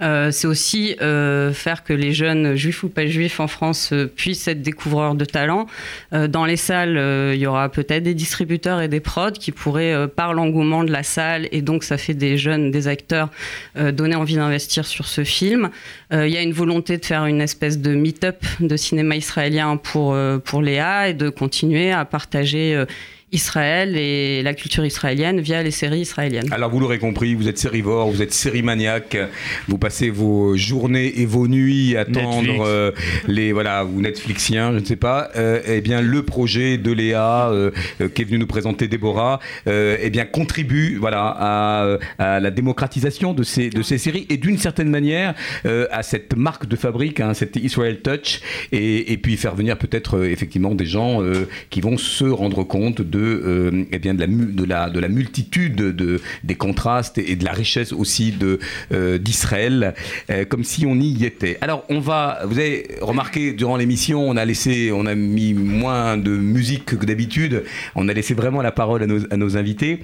Euh, c'est aussi euh, faire que les jeunes, juifs ou pas juifs en France, puissent être découvreurs de talents. Dans les salles, il y aura peut-être des distributeurs et des prods qui pourraient, par l'engouement de la salle, et donc ça fait des jeunes, des acteurs, donner envie d'investir sur ce film. Il y a une volonté de faire une espèce de meet-up de cinéma israélien pour, pour Léa et de continuer à partager Israël et la culture israélienne via les séries israéliennes. Alors vous l'aurez compris, vous êtes sérivore, vous êtes sérimaniaque, vous passez vos journées et vos nuits à attendre Netflix. euh, les voilà, ou Netflixiens, je ne sais pas. Euh, eh bien le projet de Léa euh, euh, qui est venu nous présenter Déborah, euh, eh bien contribue voilà à, à la démocratisation de ces de ces séries et d'une certaine manière euh, à cette marque de fabrique, hein, cette Israel Touch, et, et puis faire venir peut-être euh, effectivement des gens euh, qui vont se rendre compte de euh, eh bien de la de la de la multitude de des contrastes et de la richesse aussi de euh, d'Israël, euh, comme si on y était. Alors on va, vous avez remarqué durant l'émission, on a laissé, on a mis moins de musique que d'habitude. On a laissé vraiment la parole à nos, à nos invités,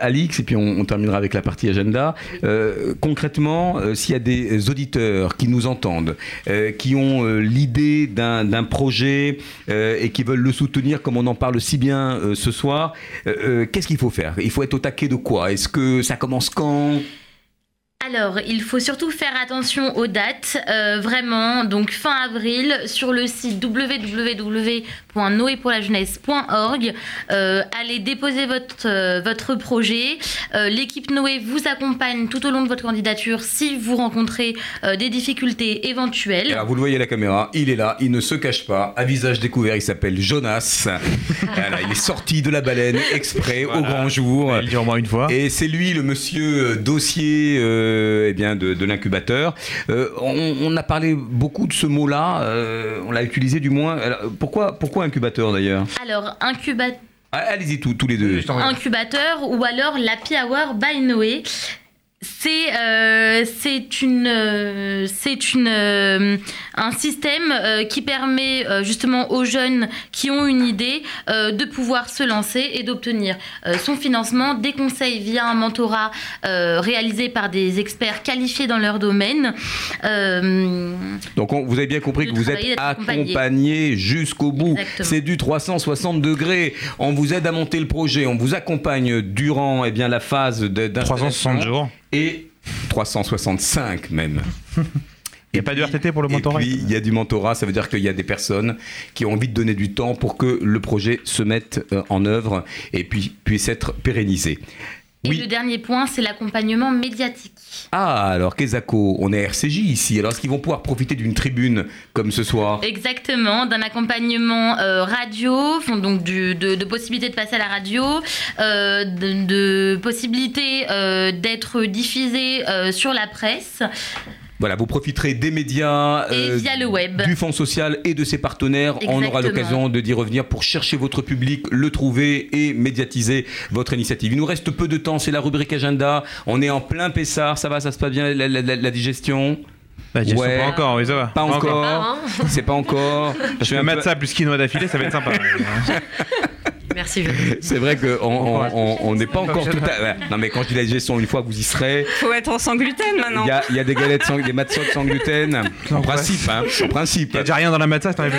Alix, et puis on, on terminera avec la partie agenda. Concrètement, s'il y a des auditeurs qui nous entendent, qui ont l'idée d'un projet et qui veulent le soutenir, comme on en parle si bien ce soir, euh, euh, qu'est-ce qu'il faut faire? Il faut être au taquet de quoi? Est-ce que ça commence quand? Alors, il faut surtout faire attention aux dates, euh, vraiment. Donc, fin avril, sur le site www.noépourlajeunesse.org, euh, allez déposer votre, euh, votre projet. Euh, L'équipe Noé vous accompagne tout au long de votre candidature si vous rencontrez euh, des difficultés éventuelles. Alors vous le voyez à la caméra, il est là, il ne se cache pas, à visage découvert, il s'appelle Jonas. Voilà, il est sorti de la baleine exprès au grand jour. Il dit au moins une fois. Et c'est lui le monsieur euh, dossier euh, eh bien, de, de l'incubateur. Euh, on, on a parlé beaucoup de ce mot-là, euh, on l'a utilisé du moins. Alors, pourquoi, pourquoi incubateur d'ailleurs Alors, incubateur. Ah, Allez-y tous, tous les deux. incubateur ou alors l'Happy Hour by Noé. C'est euh, c'est une euh, c'est une euh, un système euh, qui permet euh, justement aux jeunes qui ont une idée euh, de pouvoir se lancer et d'obtenir euh, son financement, des conseils via un mentorat euh, réalisé par des experts qualifiés dans leur domaine. Euh, Donc on- vous avez bien compris que vous êtes accompagné. jusqu'au bout. C'est du 360 degrés. On vous aide à monter le projet, on vous accompagne durant eh bien, la phase de- d'installation. 360 jours. Et 365 même. Il n'y a pas de RTT pour le mentorat puis, il y a du mentorat, ça veut dire qu'il y a des personnes qui ont envie de donner du temps pour que le projet se mette euh, en œuvre et puis puisse être pérennisé. et Oui. le dernier point, c'est l'accompagnement médiatique. Ah, alors Kezako, on est RCJ ici, alors est-ce qu'ils vont pouvoir profiter d'une tribune comme ce soir? Exactement, d'un accompagnement euh, radio, donc du- de, de possibilités de passer à la radio, euh, de, de possibilités euh, d'être diffusé euh, sur la presse Voilà, vous profiterez des médias, et euh, via le web. du Fonds social et de ses partenaires. On aura l'occasion de d'y revenir pour chercher votre public, le trouver et médiatiser votre initiative. Il nous reste peu de temps, c'est la rubrique agenda. On est en plein Pessard, ça va, ça se passe bien la, la- la- la digestion? La digestion, Ouais. pas encore, oui, ça va. Pas Pas encore. Pas, hein. C'est pas encore. Je suis vais un mettre peu- ça plus quinoa d'affilée, ça va être sympa. Merci. C'est vrai qu'on on- on- on n'est pas encore tout à. Non, mais quand je dis la digestion, une fois que vous y serez, Faut être sans gluten maintenant. il y a, il y a des galettes, sans, des matzot sans gluten. En principe, hein. En principe. Il n'y a déjà rien dans la matzah, t'enlèves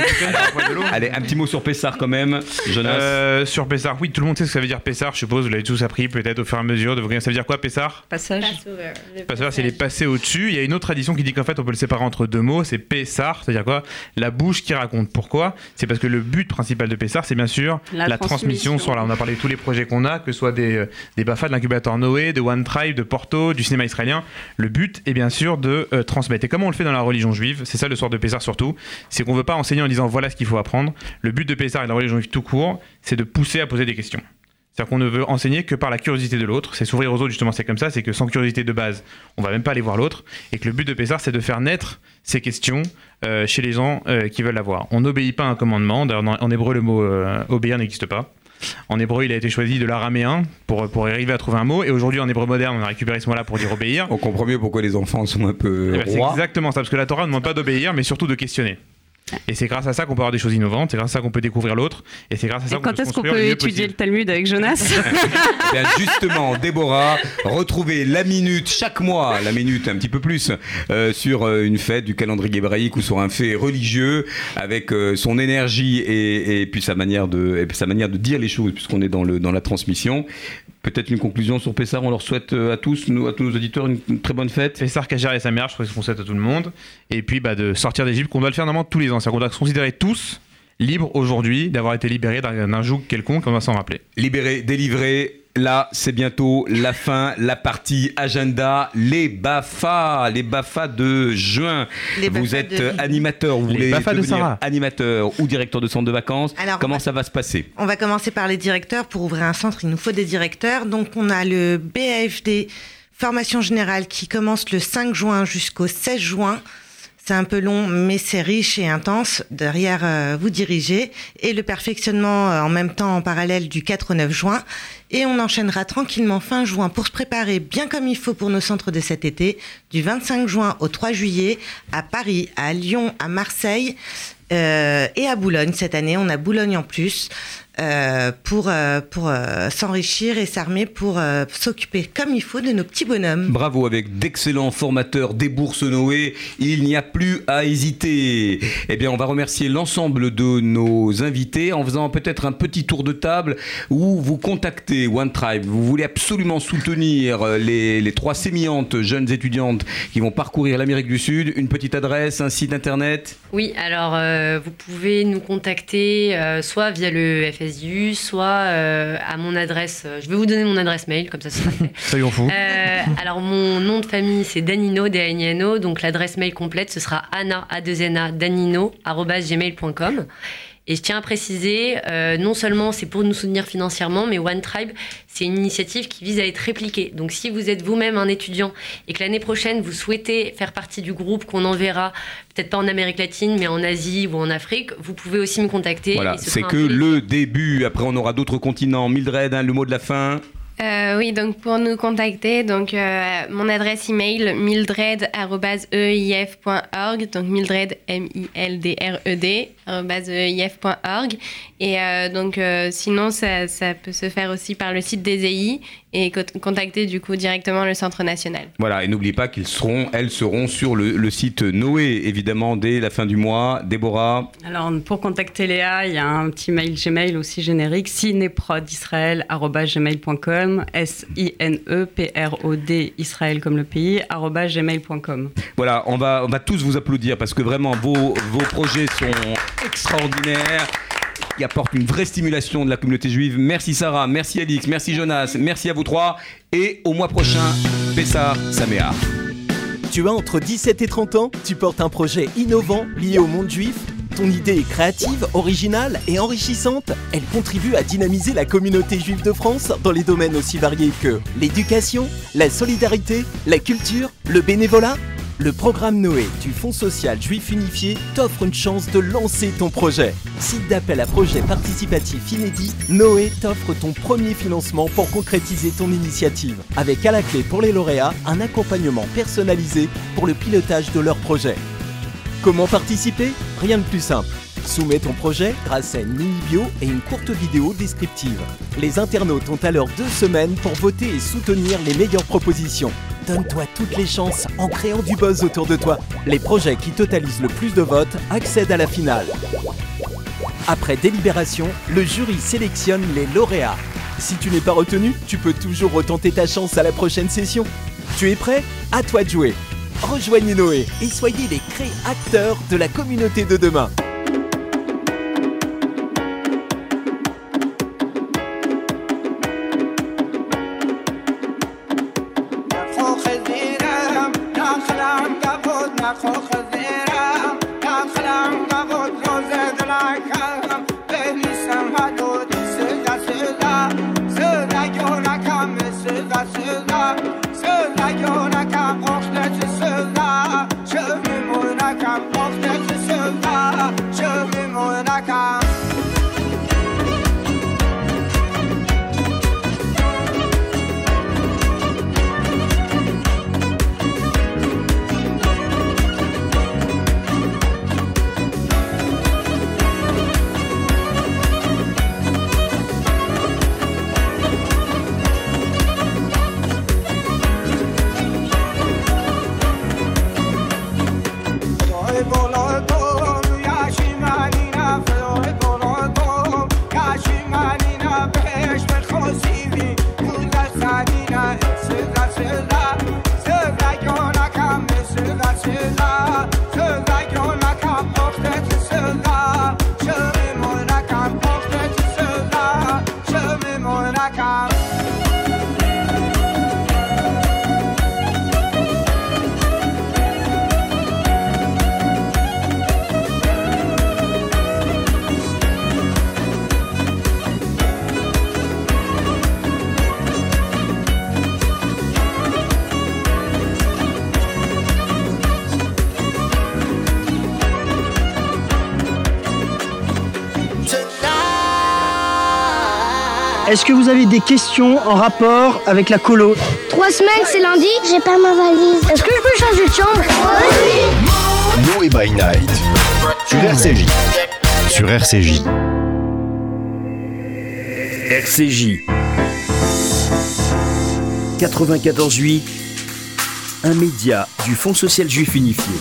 le l'eau. Allez, un petit mot sur Pessard quand même, Jonas. Euh, sur Pessard, oui, tout le monde sait ce que ça veut dire Pessard, je suppose, vous l'avez tous appris peut-être au fur et à mesure. De... vos- Ça veut dire quoi Pessard? Passage. Passover, c'est les passer au-dessus. Il y a une autre tradition qui dit qu'en fait, on peut le séparer entre deux mots. C'est Pessar, c'est-à-dire quoi? La bouche qui raconte. Pourquoi? C'est parce que le but principal de Pessar, c'est bien sûr La la, transmission. Transmission. Sur là, on a parlé de tous les projets qu'on a, que ce soit des, euh, des BAFA, de l'incubateur Noé, de One Tribe, de Porto, du cinéma israélien. Le but est bien sûr de euh, transmettre. Et comment on le fait dans la religion juive? C'est ça le sort de Pessar surtout. C'est qu'on veut pas enseigner en disant voilà ce qu'il faut apprendre. Le but de Pessar et de la religion juive tout court, c'est de pousser à poser des questions. C'est-à-dire qu'on ne veut enseigner que par la curiosité de l'autre. C'est s'ouvrir aux autres, justement, c'est comme ça. C'est que sans curiosité de base, on va même pas aller voir l'autre. Et que le but de Pessar, c'est de faire naître ces questions euh, chez les gens euh, qui veulent l'avoir. On n'obéit pas à un commandement. D'ailleurs, en, hébreu, le mot euh, obéir n'existe pas. En hébreu, il a été choisi de l'araméen pour, pour arriver à trouver un mot. Et aujourd'hui, en hébreu moderne, on a récupéré ce mot-là pour dire obéir. On comprend mieux pourquoi les enfants sont un peu Eh ben, c'est exactement ça, parce que la Torah ne demande pas d'obéir, mais surtout de questionner. Et c'est grâce à ça qu'on peut avoir des choses innovantes, c'est grâce à ça qu'on peut découvrir l'autre, et c'est grâce à ça qu'on quand peut se est-ce qu'on peut étudier possible. le Talmud avec Jonas Eh bien, justement, Déborah, retrouvez la minute chaque mois, la minute un petit peu plus, euh, sur euh, une fête du calendrier hébraïque ou sur un fait religieux, avec euh, son énergie et, et puis sa manière de, et puis sa manière de dire les choses, puisqu'on est dans, le, dans la transmission. Peut-être une conclusion sur Pessar, on leur souhaite euh, à tous, nous, à tous nos auditeurs, une, une très bonne fête. Pessar, Kajar et sa mère, je crois qu'on souhaite à tout le monde. Et puis bah, de sortir d'Égypte, qu'on doit le faire normalement tous les ans. C'est-à-dire qu'on doit se considérer tous libres aujourd'hui d'avoir été libérés d'un d'un joug quelconque, on va s'en rappeler. Libéré, délivré. Là, c'est bientôt la fin, la partie agenda, les BAFA, les BAFA de juin. Les vous BAFA êtes de- animateur, vous Les voulez de Sarah. animateur ou directeur de centre de vacances. Alors, Comment va- ça va se passer? On va commencer par les directeurs. Pour ouvrir un centre, il nous faut des directeurs. Donc, on a le BAFD formation générale qui commence le 5 juin jusqu'au 16 juin. C'est un peu long, mais c'est riche et intense. Derrière, euh, vous dirigez. Et le perfectionnement euh, en même temps, en parallèle, du 4 au 9 juin. Et on enchaînera tranquillement fin juin pour se préparer bien comme il faut pour nos centres de cet été. Du 25 juin au 3 juillet, à Paris, à Lyon, à Marseille euh, et à Boulogne. Cette année, on a Boulogne en plus. euh, pour euh, pour euh, s'enrichir et s'armer pour euh, s'occuper comme il faut de nos petits bonhommes. Bravo, avec d'excellents formateurs des bourses Noé, il n'y a plus à hésiter. Eh bien, on va remercier l'ensemble de nos invités en faisant peut-être un petit tour de table où vous contactez One Tribe. Vous voulez absolument soutenir les, les trois sémillantes jeunes étudiantes qui vont parcourir l'Amérique du Sud. Une petite adresse, un site internet? Oui, alors euh, vous pouvez nous contacter euh, soit via le FSU, soit euh, à mon adresse. je vais vous donner mon adresse mail, comme ça ce sera fait. Soyons fous. Alors mon nom de famille c'est Danino, d donc l'adresse mail complète ce sera anna, a 2 n a danino, arobase gmail.com. Et je tiens à préciser, euh, non seulement c'est pour nous soutenir financièrement, mais One Tribe, c'est une initiative qui vise à être répliquée. Donc si vous êtes vous-même un étudiant et que l'année prochaine vous souhaitez faire partie du groupe qu'on enverra, peut-être pas en Amérique latine, mais en Asie ou en Afrique, vous pouvez aussi me contacter. Voilà, c'est que le début. Après, on aura d'autres continents. Mildred, hein, le mot de la fin. Euh, oui, donc pour nous contacter, donc euh, mon adresse email mildred@eif.org, donc mildred m i l d r e d eif.org et euh, donc sinon ça, ça peut se faire aussi par le site des EI et co- contacter du coup directement le centre national. Voilà, et n'oubliez pas qu'ils seront, elles seront sur le, le site Noé, évidemment, dès la fin du mois. Déborah, Alors, pour contacter Léa, il y a un petit mail Gmail aussi générique, cinéprodisraël.gmail.com, S-I-N-E-P-R-O-D, Israël comme le pays, gmail.com. voilà, on va, on va tous vous applaudir parce que vraiment, vos, vos projets sont extraordinaires. Qui apportent une vraie stimulation de la communauté juive. Merci Sarah, merci Alix, merci Jonas, merci à vous trois. Et au mois prochain, Pessah Saméa. Tu as entre 17 et 30 ans Tu portes un projet innovant lié au monde juif Ton idée est créative, originale et enrichissante Elle contribue à dynamiser la communauté juive de France dans les domaines aussi variés que l'éducation, la solidarité, la culture, le bénévolat le programme Noé du Fonds social juif unifié t'offre une chance de lancer ton projet. Site d'appel à projet participatif inédit, Noé t'offre ton premier financement pour concrétiser ton initiative. Avec à la clé pour les lauréats un accompagnement personnalisé pour le pilotage de leur projet. Comment participer? Rien de plus simple. Soumets ton projet grâce à une mini-bio et une courte vidéo descriptive. Les internautes ont alors deux semaines pour voter et soutenir les meilleures propositions. Donne-toi toutes les chances en créant du buzz autour de toi. Les projets qui totalisent le plus de votes accèdent à la finale. Après délibération, le jury sélectionne les lauréats. Si tu n'es pas retenu, tu peux toujours retenter ta chance à la prochaine session. Tu es prêt? À toi de jouer. Rejoignez Noé et soyez les créateurs de la communauté de demain. Est-ce que vous avez des questions en rapport avec la colo Trois semaines, c'est lundi J'ai pas ma valise. Est-ce que je peux changer de chambre? Noé by Night. Sur RCJ. Sur RCJ. RCJ 94.8 Un média du Fonds social juif unifié.